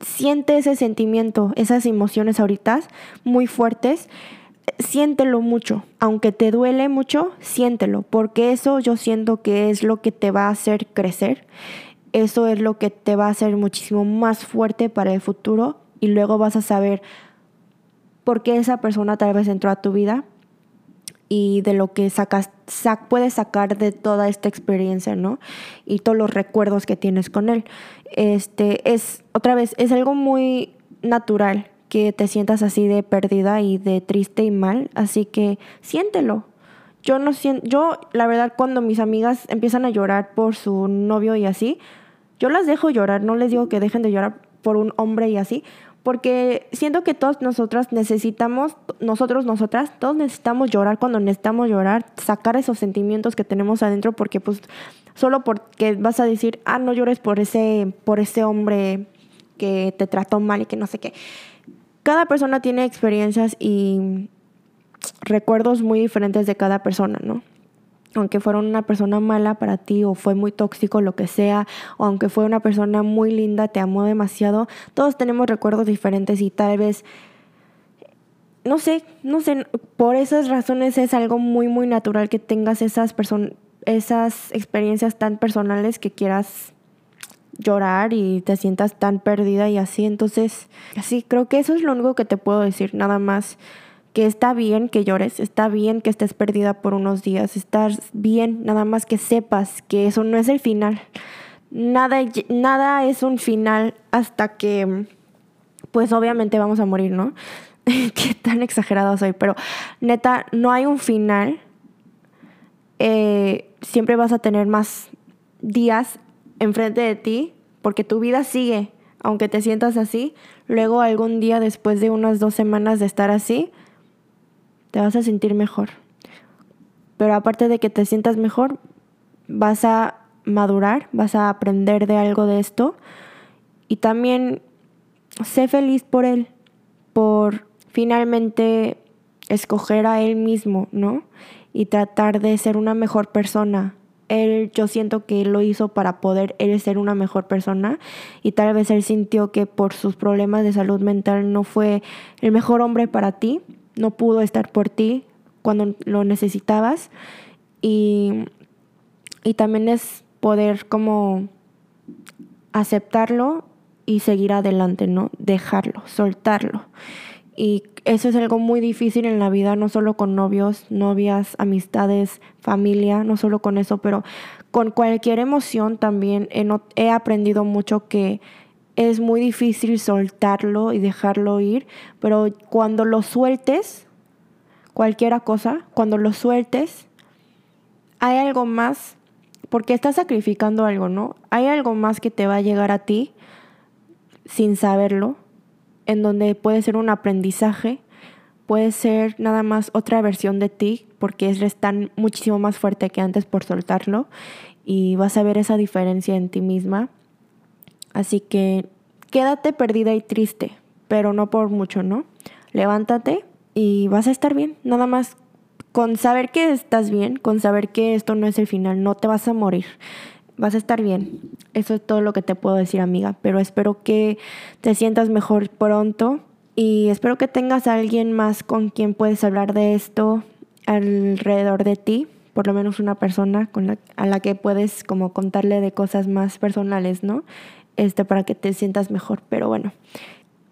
siente ese sentimiento, esas emociones ahorita muy fuertes, siéntelo mucho, aunque te duele mucho, siéntelo, porque eso yo siento que es lo que te va a hacer crecer, eso es lo que te va a hacer muchísimo más fuerte para el futuro y luego vas a saber por qué esa persona tal vez entró a tu vida, y de lo que sacas, puedes sacar de toda esta experiencia, ¿no? Y todos los recuerdos que tienes con él. Este, es, otra vez, es algo muy natural que te sientas así de perdida y de triste y mal, así que siéntelo. Yo no siento, yo la verdad cuando mis amigas empiezan a llorar por su novio y así, yo las dejo llorar, no les digo que dejen de llorar por un hombre y así, porque siento que todos nosotras necesitamos, nosotros, nosotras, todos necesitamos llorar cuando necesitamos llorar, sacar esos sentimientos que tenemos adentro, porque pues solo porque vas a decir, ah, no llores por ese, por ese hombre que te trató mal y que no sé qué. Cada persona tiene experiencias y recuerdos muy diferentes de cada persona, ¿no? Aunque fuera una persona mala para ti o fue muy tóxico, lo que sea, o aunque fue una persona muy linda, te amó demasiado, todos tenemos recuerdos diferentes y tal vez, no sé, no sé, por esas razones es algo muy, muy natural que tengas esas, esas experiencias tan personales que quieras llorar y te sientas tan perdida y así. Entonces, así, creo que eso es lo único que te puedo decir, nada más que está bien que llores, está bien que estés perdida por unos días, estás bien, nada más que sepas que eso no es el final. Nada, nada es un final hasta que, pues obviamente vamos a morir, ¿no? Qué tan exagerado soy, pero neta, no hay un final. Eh, siempre vas a tener más días enfrente de ti porque tu vida sigue, aunque te sientas así. Luego algún día después de unas dos semanas de estar así, te vas a sentir mejor. Pero aparte de que te sientas mejor, vas a madurar, vas a aprender de algo de esto y también sé feliz por él, por finalmente escoger a él mismo, ¿no? Y tratar de ser una mejor persona. Él, yo siento que él lo hizo para poder él ser una mejor persona y tal vez él sintió que por sus problemas de salud mental no fue el mejor hombre para ti no pudo estar por ti cuando lo necesitabas y, y también es poder como aceptarlo y seguir adelante, ¿no? Dejarlo, soltarlo. Y eso es algo muy difícil en la vida, no solo con novios, novias, amistades, familia, no solo con eso, pero con cualquier emoción también he, he aprendido mucho que es muy difícil soltarlo y dejarlo ir, pero cuando lo sueltes, cualquiera cosa, cuando lo sueltes, hay algo más, porque estás sacrificando algo, ¿no? Hay algo más que te va a llegar a ti sin saberlo, en donde puede ser un aprendizaje, puede ser nada más otra versión de ti, porque es tan muchísimo más fuerte que antes por soltarlo, y vas a ver esa diferencia en ti misma Así que quédate perdida y triste, pero no por mucho, ¿no? Levántate y vas a estar bien, nada más con saber que estás bien, con saber que esto no es el final, no te vas a morir, vas a estar bien. Eso es todo lo que te puedo decir, amiga, pero espero que te sientas mejor pronto y espero que tengas a alguien más con quien puedes hablar de esto alrededor de ti, por lo menos una persona a la que puedes como contarle de cosas más personales, ¿no? Este, para que te sientas mejor. Pero bueno,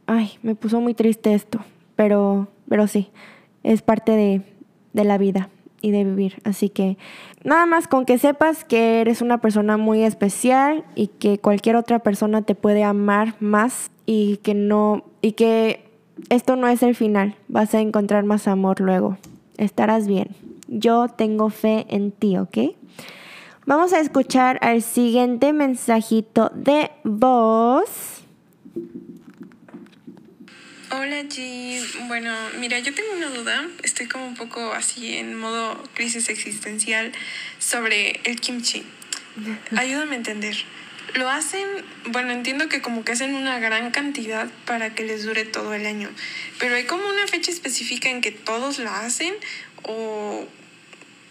ay, me puso muy triste esto, pero, pero sí, es parte de, de la vida y de vivir. Así que nada más con que sepas que eres una persona muy especial y que cualquier otra persona te puede amar más y que no y que esto no es el final. Vas a encontrar más amor luego. Estarás bien. Yo tengo fe en ti, ¿ok? Vamos a escuchar al siguiente mensajito de voz. Hola G, bueno, mira, yo tengo una duda, estoy como un poco así en modo crisis existencial sobre el kimchi. Ayúdame a entender. Lo hacen, bueno, entiendo que como que hacen una gran cantidad para que les dure todo el año, pero hay como una fecha específica en que todos la hacen o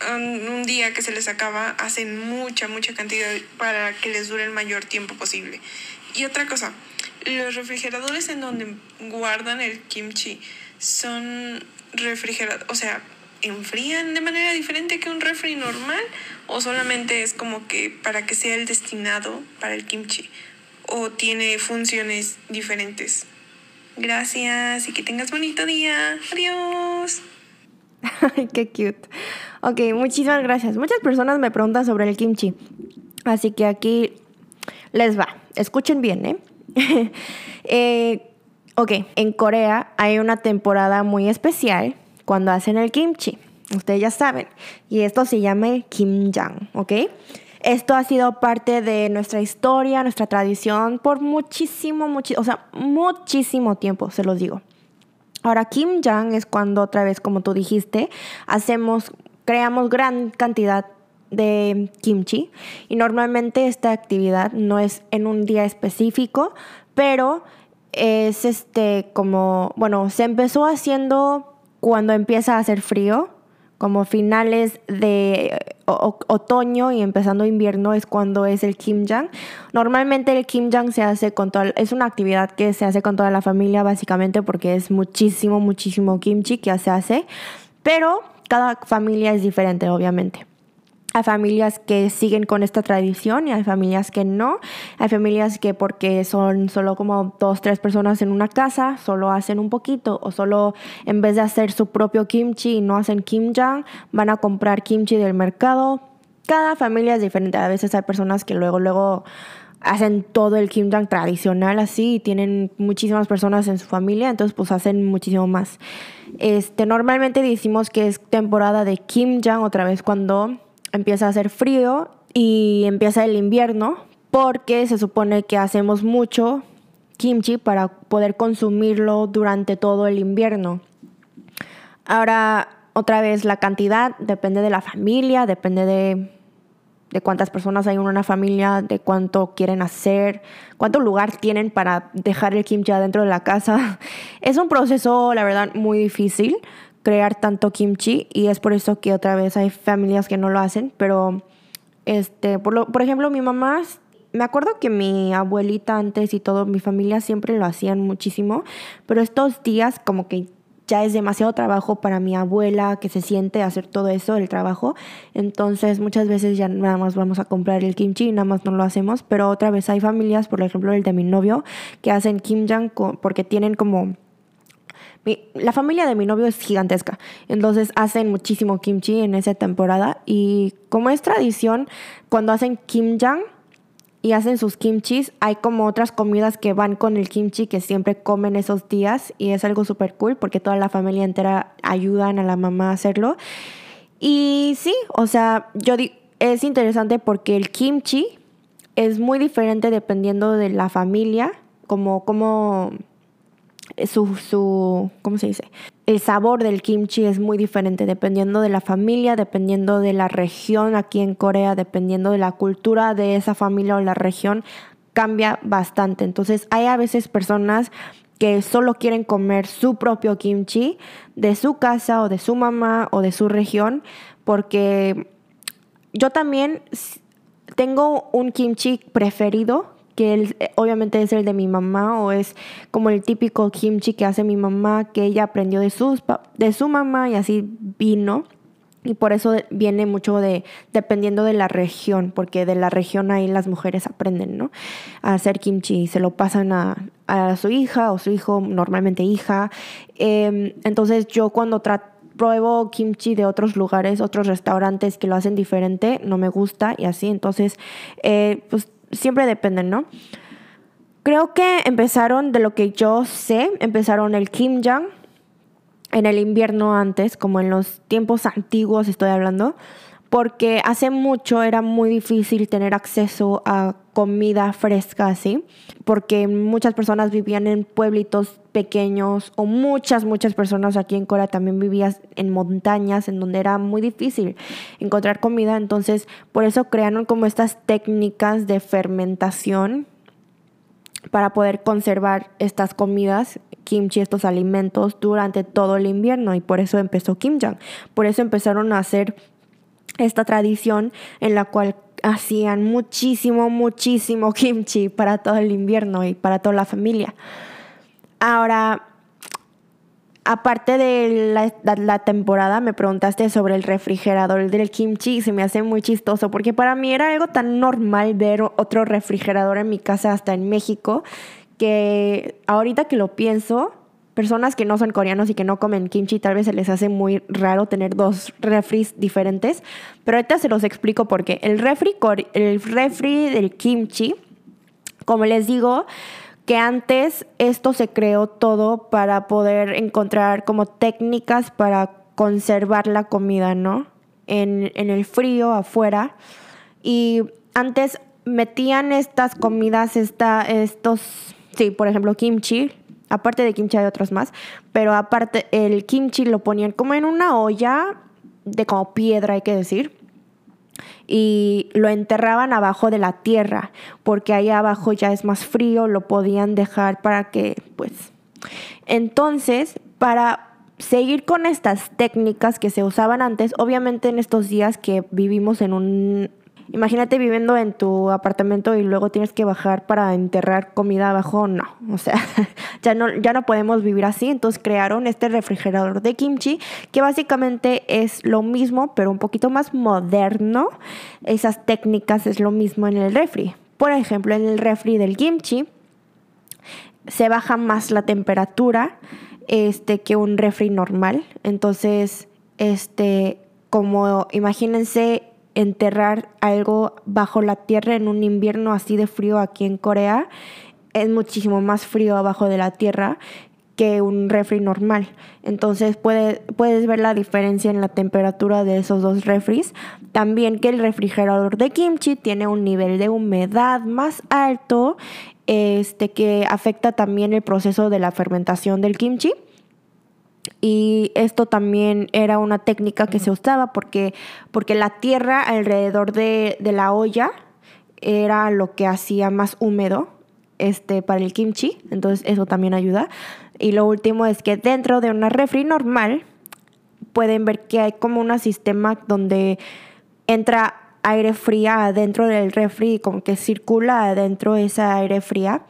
un día que se les acaba hacen mucha, mucha cantidad para que les dure el mayor tiempo posible. Y otra cosa, los refrigeradores en donde guardan el kimchi son refrigerados, o sea, enfrían de manera diferente que un refri normal o solamente es como que para que sea el destinado para el kimchi o tiene funciones diferentes. Gracias y que tengas bonito día. Adiós. Ay, qué cute. Ok, muchísimas gracias. Muchas personas me preguntan sobre el kimchi. Así que aquí les va. Escuchen bien, ¿eh? eh, ok, en Corea hay una temporada muy especial cuando hacen el kimchi. Ustedes ya saben. Y esto se llama kimjang, ¿ok? Esto ha sido parte de nuestra historia, nuestra tradición por muchísimo, muchísimo, o sea, muchísimo tiempo, se los digo. Ahora, kimjang es cuando otra vez, como tú dijiste, hacemos, creamos gran cantidad de kimchi y normalmente esta actividad no es en un día específico, pero es este como, bueno, se empezó haciendo cuando empieza a hacer frío, como finales de otoño y empezando invierno es cuando es el kimjang. Normalmente el kimjang se hace con toda, es una actividad que se hace con toda la familia básicamente porque es muchísimo, muchísimo kimchi que se hace, pero cada familia es diferente obviamente. Hay familias que siguen con esta tradición y hay familias que no. Hay familias que porque son solo como dos, tres personas en una casa, solo hacen un poquito o solo en vez de hacer su propio kimchi y no hacen kimjang, van a comprar kimchi del mercado. Cada familia es diferente. A veces hay personas que luego, luego hacen todo el kimjang tradicional así y tienen muchísimas personas en su familia, entonces pues hacen muchísimo más. Este, normalmente decimos que es temporada de kimjang otra vez cuando empieza a hacer frío y empieza el invierno porque se supone que hacemos mucho kimchi para poder consumirlo durante todo el invierno. Ahora, otra vez, la cantidad depende de la familia, depende de, de cuántas personas hay en una familia, de cuánto quieren hacer, cuánto lugar tienen para dejar el kimchi adentro de la casa. Es un proceso, la verdad, muy difícil crear tanto kimchi y es por eso que otra vez hay familias que no lo hacen, pero este, por, lo, por ejemplo, mi mamá, me acuerdo que mi abuelita antes y todo, mi familia siempre lo hacían muchísimo, pero estos días como que ya es demasiado trabajo para mi abuela que se siente hacer todo eso, el trabajo. Entonces muchas veces ya nada más vamos a comprar el kimchi y nada más no lo hacemos. Pero otra vez hay familias, por ejemplo el de mi novio, que hacen kimjang porque tienen como la familia de mi novio es gigantesca, entonces hacen muchísimo kimchi en esa temporada y como es tradición, cuando hacen kimjang y hacen sus kimchis, hay como otras comidas que van con el kimchi que siempre comen esos días y es algo súper cool porque toda la familia entera ayudan a la mamá a hacerlo. Y sí, o sea, yo es interesante porque el kimchi es muy diferente dependiendo de la familia, como, como su, su, ¿cómo se dice? El sabor del kimchi es muy diferente dependiendo de la familia, dependiendo de la región aquí en Corea, dependiendo de la cultura de esa familia o la región, cambia bastante. Entonces hay a veces personas que solo quieren comer su propio kimchi de su casa o de su mamá o de su región, porque yo también tengo un kimchi preferido que eh, obviamente es el de mi mamá o es como el típico kimchi que hace mi mamá, que ella aprendió de, sus, de su mamá y así vino. Y por eso viene mucho de, dependiendo de la región, porque de la región ahí las mujeres aprenden, ¿no? A hacer kimchi y se lo pasan a, a su hija o su hijo, normalmente hija. Em, entonces yo cuando pruebo kimchi de otros lugares, otros restaurantes que lo hacen diferente, no me gusta y así. Entonces, eh, pues siempre dependen, ¿no? Creo que empezaron, de lo que yo sé, empezaron el kimjang, en el invierno antes, como en los tiempos antiguos estoy hablando, porque hace mucho era muy difícil tener acceso a comida fresca así, porque muchas personas vivían en pueblitos pequeños o muchas, muchas personas aquí en Corea también vivían en montañas en donde era muy difícil encontrar comida, entonces por eso crearon como estas técnicas de fermentación para poder conservar estas comidas, kimchi, estos alimentos durante todo el invierno y por eso empezó Kimjang. Por eso empezaron a hacer esta tradición en la cual hacían muchísimo, muchísimo kimchi para todo el invierno y para toda la familia. Ahora, aparte de la, temporada, me preguntaste sobre el refrigerador del kimchi y se me hace muy chistoso porque para mí era algo tan normal ver otro refrigerador en mi casa hasta en México que ahorita que lo pienso, personas que no son coreanos y que no comen kimchi tal vez se les hace muy raro tener dos refris diferentes, pero ahorita se los explico porque el refri, el refri del kimchi, como les digo, que antes esto se creó todo para poder encontrar como técnicas para conservar la comida, ¿no? En, el frío afuera. Y antes metían estas comidas, esta, estos, sí, por ejemplo, kimchi. Aparte de kimchi hay otros más, pero aparte el kimchi lo ponían como en una olla de como piedra, hay que decir y lo enterraban abajo de la tierra, porque ahí abajo ya es más frío, lo podían dejar para que, pues... Entonces, para seguir con estas técnicas que se usaban antes, obviamente en estos días que vivimos en un Imagínate viviendo en tu apartamento y luego tienes que bajar para enterrar comida abajo. No, o sea, ya no, ya no podemos vivir así. Entonces crearon este refrigerador de kimchi que básicamente es lo mismo, pero un poquito más moderno. Esas técnicas es lo mismo en el refri. Por ejemplo, en el refri del kimchi se baja más la temperatura este, que un refri normal. Entonces, este, como imagínense enterrar algo bajo la tierra en un invierno así de frío aquí en Corea es muchísimo más frío abajo de la tierra que un refri normal. Entonces puedes ver la diferencia en la temperatura de esos dos refris. También que el refrigerador de kimchi tiene un nivel de humedad más alto, este, que afecta también el proceso de la fermentación del kimchi. Y esto también era una técnica que se usaba porque, porque la tierra alrededor de, la olla era lo que hacía más húmedo este, para el kimchi, entonces eso también ayuda. Y lo último es que dentro de una refri normal pueden ver que hay como un sistema donde entra aire fría adentro del refri y como que circula adentro esa aire fría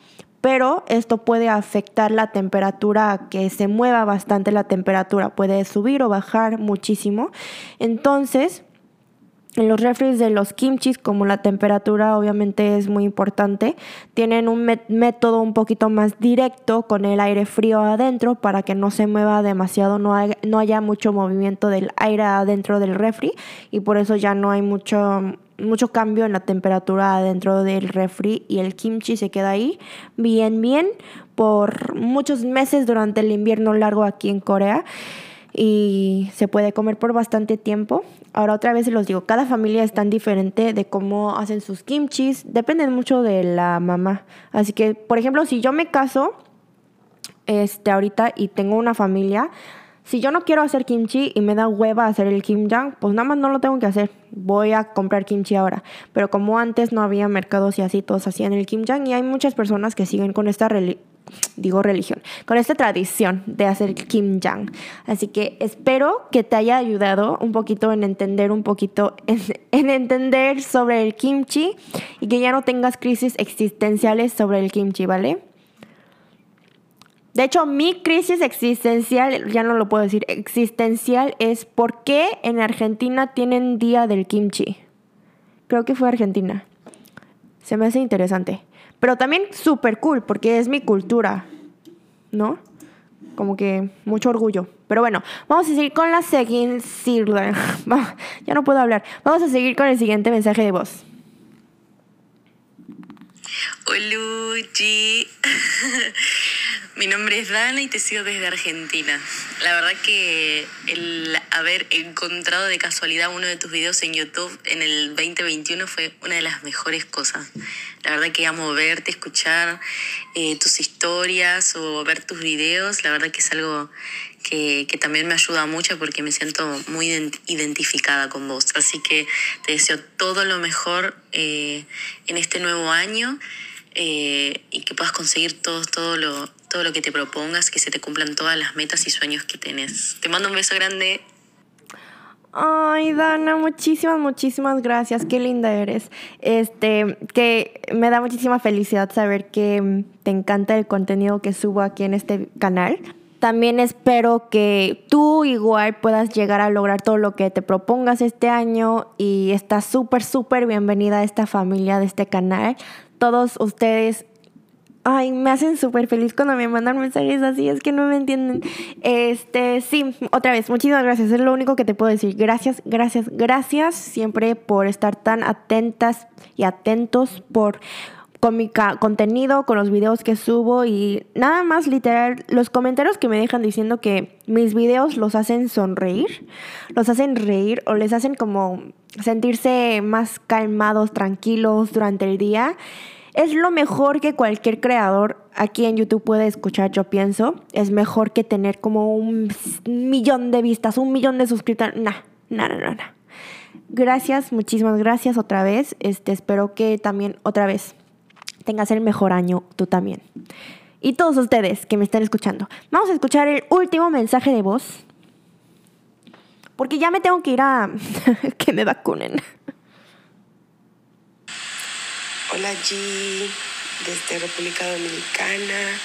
pero esto puede afectar la temperatura, que se mueva bastante la temperatura, puede subir o bajar muchísimo. Entonces, en los refres de los kimchis, como la temperatura obviamente es muy importante, tienen un método un poquito más directo con el aire frío adentro para que no se mueva demasiado, no, no haya mucho movimiento del aire adentro del refri y por eso ya no hay mucho, mucho cambio en la temperatura dentro del refri y el kimchi se queda ahí bien, bien por muchos meses durante el invierno largo aquí en Corea y se puede comer por bastante tiempo. Ahora otra vez los digo, cada familia es tan diferente de cómo hacen sus kimchis, depende mucho de la mamá. Así que, por ejemplo, si yo me caso este ahorita y tengo una familia, si yo no quiero hacer kimchi y me da hueva hacer el kimjang, pues nada más no lo tengo que hacer. Voy a comprar kimchi ahora. Pero como antes no había mercados y así todos hacían el kimjang y hay muchas personas que siguen con esta digo religión, con esta tradición de hacer kimjang. Así que espero que te haya ayudado un poquito en entender un poquito en entender sobre el kimchi y que ya no tengas crisis existenciales sobre el kimchi, ¿vale? De hecho, mi crisis existencial, ya no lo puedo decir, existencial es por qué en Argentina tienen día del kimchi. Creo que fue Argentina. Se me hace interesante. Pero también súper cool porque es mi cultura, ¿no? Como que mucho orgullo. Pero bueno, vamos a seguir con la siguiente... ya no puedo hablar. Vamos a seguir con el siguiente mensaje de voz. Oluchi. Mi nombre es Dana y te sigo desde Argentina. La verdad que el haber encontrado de casualidad uno de tus videos en YouTube en el 2021 fue una de las mejores cosas. La verdad que amo verte, escuchar eh, tus historias o ver tus videos. La verdad que es algo que, también me ayuda mucho porque me siento muy identificada con vos. Así que te deseo todo lo mejor eh, en este nuevo año. Eh, y que puedas conseguir todo, todo, lo, todo lo que te propongas, que se te cumplan todas las metas y sueños que tenés. Te mando un beso grande. Ay, Dana, muchísimas, muchísimas gracias. Qué linda eres. Este, que me da muchísima felicidad saber que te encanta el contenido que subo aquí en este canal. También espero que tú igual puedas llegar a lograr todo lo que te propongas este año y estás súper, súper bienvenida a esta familia de este canal todos ustedes Ay, me hacen súper feliz cuando me mandan mensajes así, es que no me entienden. Este, sí, otra vez, muchísimas gracias. Es lo único que te puedo decir. Gracias, gracias, gracias siempre por estar tan atentas y atentos por con mi contenido, con los videos que subo y nada más literal, los comentarios que me dejan diciendo que mis videos los hacen sonreír, los hacen reír o les hacen como sentirse más calmados, tranquilos durante el día es lo mejor que cualquier creador aquí en YouTube puede escuchar, yo pienso. Es mejor que tener como un millón de vistas, un millón de suscriptores. Nah, nah, nah, nah. Gracias, muchísimas gracias otra vez. Este, espero que también otra vez tengas el mejor año tú también. Y todos ustedes que me están escuchando. Vamos a escuchar el último mensaje de voz. Porque ya me tengo que ir a que me vacunen. Hola G, desde República Dominicana.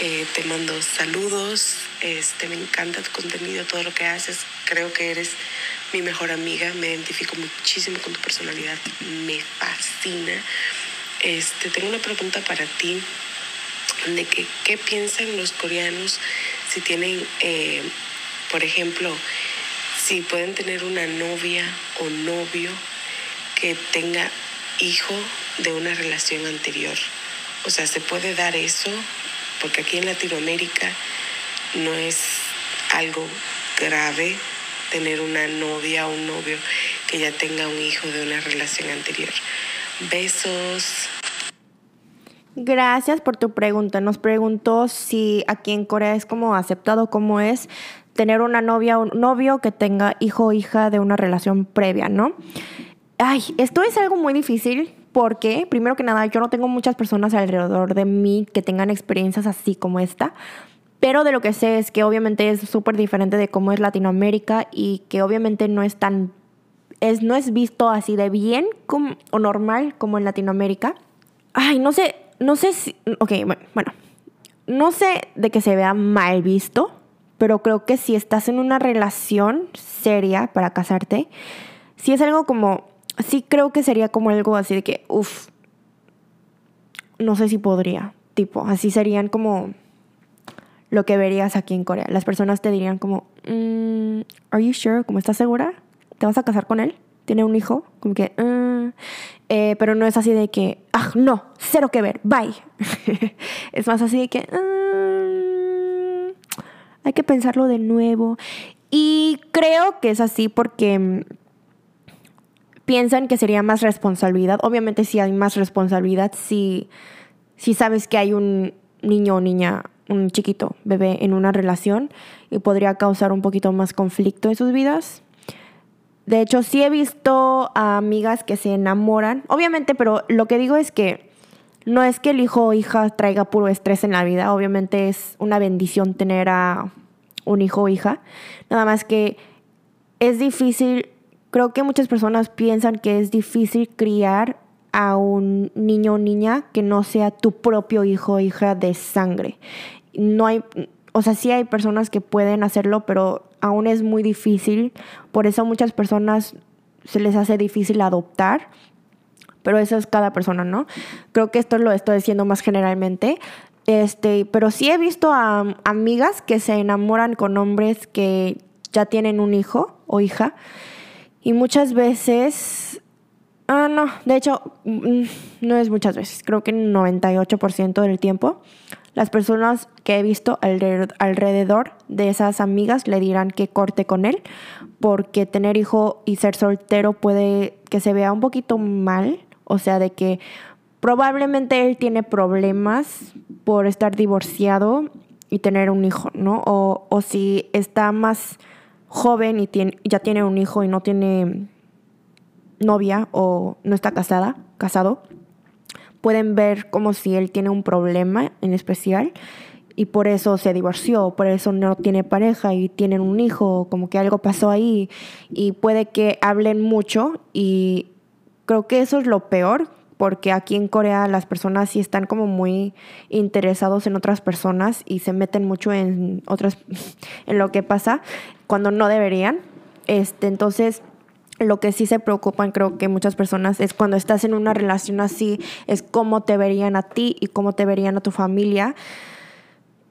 Eh, te mando saludos. Este, me encanta tu contenido, todo lo que haces. Creo que eres mi mejor amiga. Me identifico muchísimo con tu personalidad. Me fascina. Este, tengo una pregunta para ti de que qué piensan los coreanos si tienen, eh, por ejemplo, si pueden tener una novia o novio que tenga hijo de una relación anterior. O sea, se puede dar eso porque aquí en Latinoamérica no es algo grave tener una novia o un novio que ya tenga un hijo de una relación anterior. Besos. Gracias por tu pregunta. Nos preguntó si aquí en Corea es como aceptado como es tener una novia o un novio que tenga hijo o hija de una relación previa, ¿no? Ay, esto es algo muy difícil porque, primero que nada, yo no tengo muchas personas alrededor de mí que tengan experiencias así como esta. Pero de lo que sé es que obviamente es súper diferente de cómo es Latinoamérica y que obviamente no es tan. Es, no es visto así de bien como, o normal como en Latinoamérica. Ay, no sé, no sé si. Ok, bueno, No sé de que se vea mal visto, pero creo que si estás en una relación seria para casarte, si es algo como sí creo que sería como algo así de que, uff, no sé si podría, tipo, así serían como lo que verías aquí en Corea. Las personas te dirían como, mm, ¿Are you sure? ¿Cómo estás segura? ¿Te vas a casar con él? ¿Tiene un hijo? Como que, mm". eh, pero no es así de que, ah, no, cero que ver, bye. es más así de que, mm, hay que pensarlo de nuevo. Y creo que es así porque piensan que sería más responsabilidad. Obviamente sí hay más responsabilidad si, si sabes que hay un niño o niña, un chiquito, bebé en una relación y podría causar un poquito más conflicto en sus vidas. De hecho, sí he visto a amigas que se enamoran, obviamente, pero lo que digo es que no es que el hijo o hija traiga puro estrés en la vida, obviamente es una bendición tener a un hijo o hija, nada más que es difícil Creo que muchas personas piensan que es difícil criar a un niño o niña que no sea tu propio hijo o hija de sangre. No hay, o sea, sí hay personas que pueden hacerlo, pero aún es muy difícil. Por eso muchas personas se les hace difícil adoptar. Pero eso es cada persona, ¿no? Creo que esto lo estoy diciendo más generalmente. Este, pero sí he visto a amigas que se enamoran con hombres que ya tienen un hijo o hija. Y muchas veces Ah, no, de hecho, mm, no es muchas veces, creo que 98% del tiempo. Las personas que he visto alrededor de esas amigas le dirán que corte con él, porque tener hijo y ser soltero puede que se vea un poquito mal, o sea, de que probablemente él tiene problemas por estar divorciado y tener un hijo, ¿no? O, o si está más joven y tiene, ya tiene un hijo y no tiene novia o no está casada, casado, pueden ver como si él tiene un problema en especial y por eso se divorció, por eso no tiene pareja y tienen un hijo, como que algo pasó ahí y puede que hablen mucho y creo que eso es lo peor porque aquí en Corea las personas sí están como muy interesados en otras personas y se meten mucho en otras en lo que pasa cuando no deberían. Este, entonces lo que sí se preocupan, creo que muchas personas, es cuando estás en una relación así, es cómo te verían a ti y cómo te verían a tu familia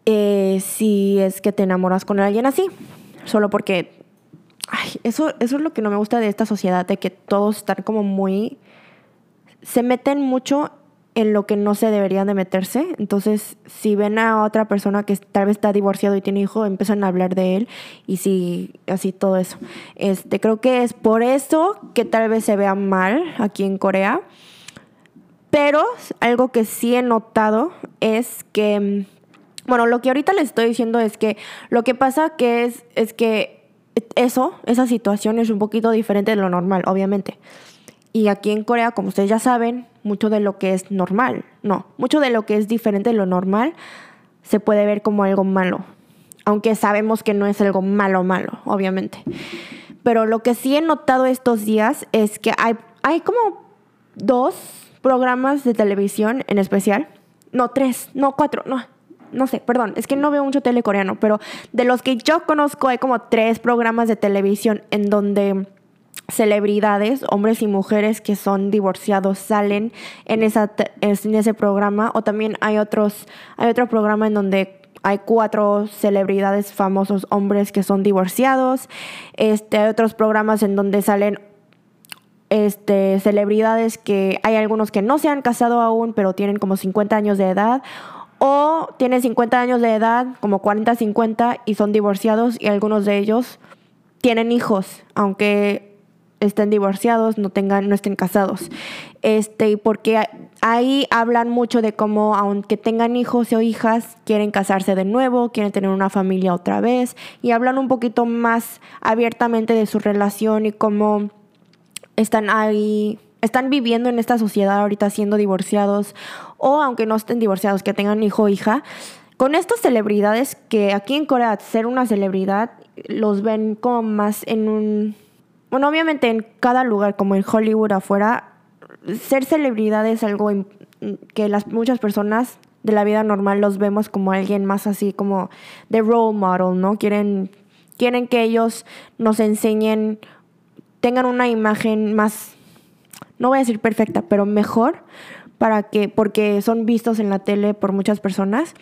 eh, si es que te enamoras con alguien así. Solo porque eso, eso es lo que no me gusta de esta sociedad, de que todos están como muy... se meten mucho en lo que no se deberían de meterse. Entonces, si ven a otra persona que tal vez está divorciado y tiene hijo, empiezan a hablar de él y si así todo eso. Este, creo que es por eso que tal vez se vea mal aquí en Corea. Pero algo que sí he notado es que bueno, lo que ahorita les estoy diciendo es que lo que pasa que es es que eso, esa situación es un poquito diferente de lo normal, obviamente. Y aquí en Corea, como ustedes ya saben, mucho de lo que es normal, no, mucho de lo que es diferente de lo normal se puede ver como algo malo. Aunque sabemos que no es algo malo, malo, obviamente. Pero lo que sí he notado estos días es que hay, hay como dos programas de televisión en especial. No, tres, no, cuatro, no, no sé, perdón, es que no veo mucho tele coreano, pero de los que yo conozco hay como tres programas de televisión en donde celebridades, hombres y mujeres que son divorciados salen en, esa, en ese programa o también hay otros hay otro programa en donde hay cuatro celebridades famosos hombres que son divorciados. Este, hay otros programas en donde salen este, celebridades que hay algunos que no se han casado aún, pero tienen como 50 años de edad. O tienen 50 años de edad, como 40, 50, y son divorciados, y algunos de ellos tienen hijos, aunque estén divorciados, no tengan, no estén casados. Este, porque ahí hablan mucho de cómo, aunque tengan hijos o hijas, quieren casarse de nuevo, quieren tener una familia otra vez, y hablan un poquito más abiertamente de su relación y cómo están ahí, están viviendo en esta sociedad ahorita siendo divorciados, o aunque no estén divorciados, que tengan hijo o hija. Con estas celebridades que aquí en Corea ser una celebridad los ven como más en un bueno, obviamente en cada lugar, como en Hollywood afuera, ser celebridad es algo que las muchas personas de la vida normal los vemos como alguien más así como de role model, ¿no? Quieren, quieren que ellos nos enseñen, tengan una imagen más, no voy a decir perfecta, pero mejor, para que, porque son vistos en la tele por muchas personas.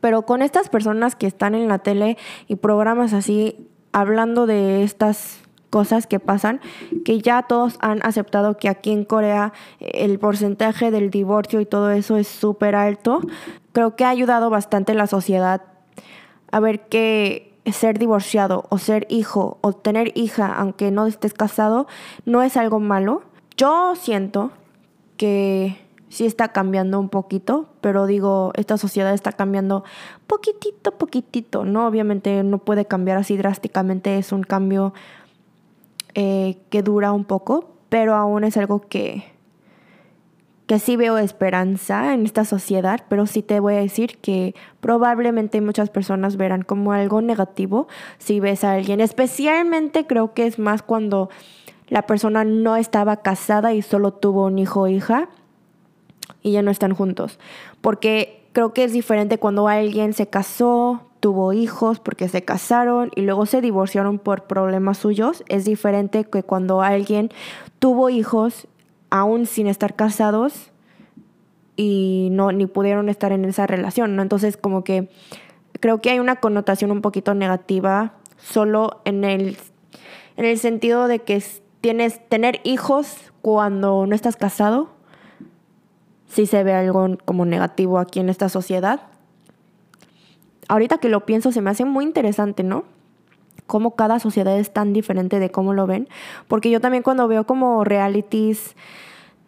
Pero con estas personas que están en la tele y programas así, hablando de estas cosas que pasan, que ya todos han aceptado que aquí en Corea eh, el porcentaje del divorcio y todo eso es súper alto. Creo que ha ayudado bastante la sociedad a ver que ser divorciado o ser hijo o tener hija, aunque no estés casado, no es algo malo. Yo siento que sí está cambiando un poquito, pero digo, esta sociedad está cambiando poquitito, poquitito, ¿no? Obviamente no puede cambiar así drásticamente, es un cambio eh, que dura un poco, pero aún es algo que, que sí veo esperanza en esta sociedad, pero sí te voy a decir que probablemente muchas personas verán como algo negativo si ves a alguien. Especialmente creo que es más cuando la persona no estaba casada y solo tuvo un hijo o hija y ya no están juntos. Porque creo que es diferente cuando alguien se casó, tuvo hijos porque se casaron y luego se divorciaron por problemas suyos. Es diferente que cuando alguien tuvo hijos aún sin estar casados y no ni pudieron estar en esa relación, ¿no? Entonces, como que creo que hay una connotación un poquito negativa solo en el en el sentido de que tienes tener hijos cuando no estás casado. Sí se ve algo como negativo aquí en esta sociedad. Ahorita que lo pienso se me hace muy interesante, ¿no? Cómo cada sociedad es tan diferente de cómo lo ven. Porque yo también cuando veo como realities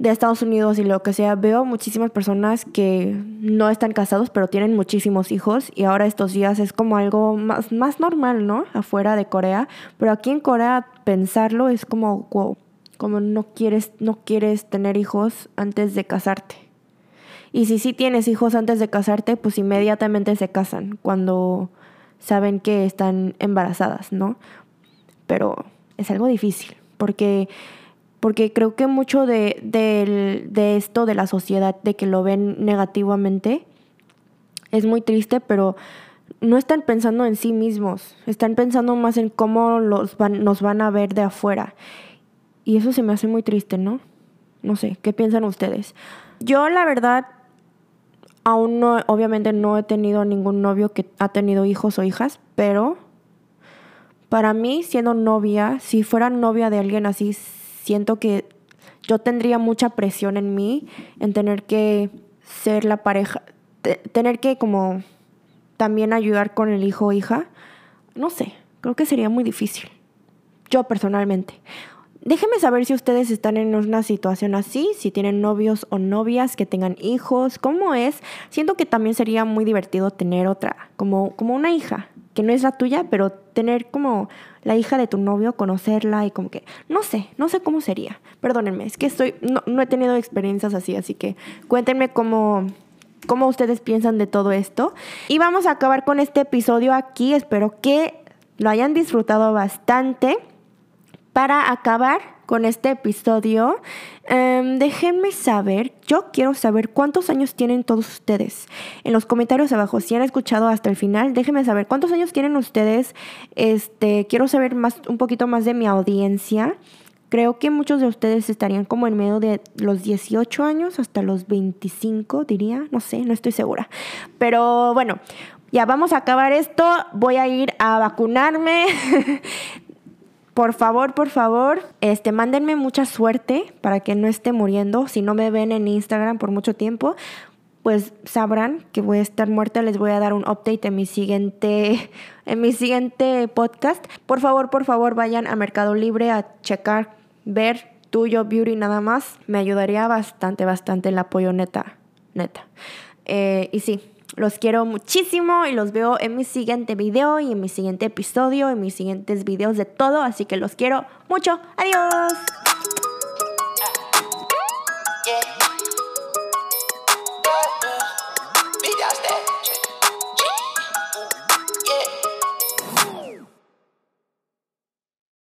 de Estados Unidos y lo que sea, veo muchísimas personas que no están casados, pero tienen muchísimos hijos y ahora estos días es como algo más, más normal, ¿no? Afuera de Corea, pero aquí en Corea pensarlo es como, como no quieres, no quieres tener hijos antes de casarte. Y si sí tienes hijos antes de casarte, pues inmediatamente se casan cuando saben que están embarazadas, ¿no? Pero es algo difícil, porque porque creo que mucho de, esto de la sociedad, de que lo ven negativamente, es muy triste, pero no están pensando en sí mismos, están pensando más en cómo los nos van a ver de afuera. Y eso se me hace muy triste, ¿no? No sé, ¿qué piensan ustedes? Yo la verdad, aún no, obviamente no he tenido ningún novio que ha tenido hijos o hijas, pero para mí siendo novia, si fuera novia de alguien así, siento que yo tendría mucha presión en mí en tener que ser la pareja, tener que como también ayudar con el hijo o hija. No sé, creo que sería muy difícil. Yo personalmente. Déjenme saber si ustedes están en una situación así, si tienen novios o novias que tengan hijos, cómo es. Siento que también sería muy divertido tener otra, como, como una hija, que no es la tuya, pero tener como la hija de tu novio, conocerla y como que, no sé, no sé cómo sería. Perdónenme, es que estoy, no, no he tenido experiencias así, así que cuéntenme cómo, cómo ustedes piensan de todo esto. Y vamos a acabar con este episodio aquí, espero que lo hayan disfrutado bastante. Para acabar, con este episodio. Em, déjenme saber, yo quiero saber cuántos años tienen todos ustedes. En los comentarios abajo, si han escuchado hasta el final, déjenme saber cuántos años tienen ustedes. Este, quiero saber más, un poquito más de mi audiencia. Creo que muchos de ustedes estarían como en medio de los 18 años hasta los 25, diría. No sé, no estoy segura. Pero bueno, ya vamos a acabar esto. Voy a ir a vacunarme. Por favor, por favor, este, mándenme mucha suerte para que no esté muriendo. Si no me ven en Instagram por mucho tiempo, pues sabrán que voy a estar muerta. Les voy a dar un update en mi siguiente, en mi siguiente podcast. Por favor, por favor, vayan a Mercado Libre a checar, ver tuyo beauty nada más. Me ayudaría bastante, bastante el apoyo neta, neta. Eh, y sí, los quiero muchísimo y los veo en mi siguiente video y en mi siguiente episodio, en mis siguientes videos de todo. Así que los quiero mucho. Adiós.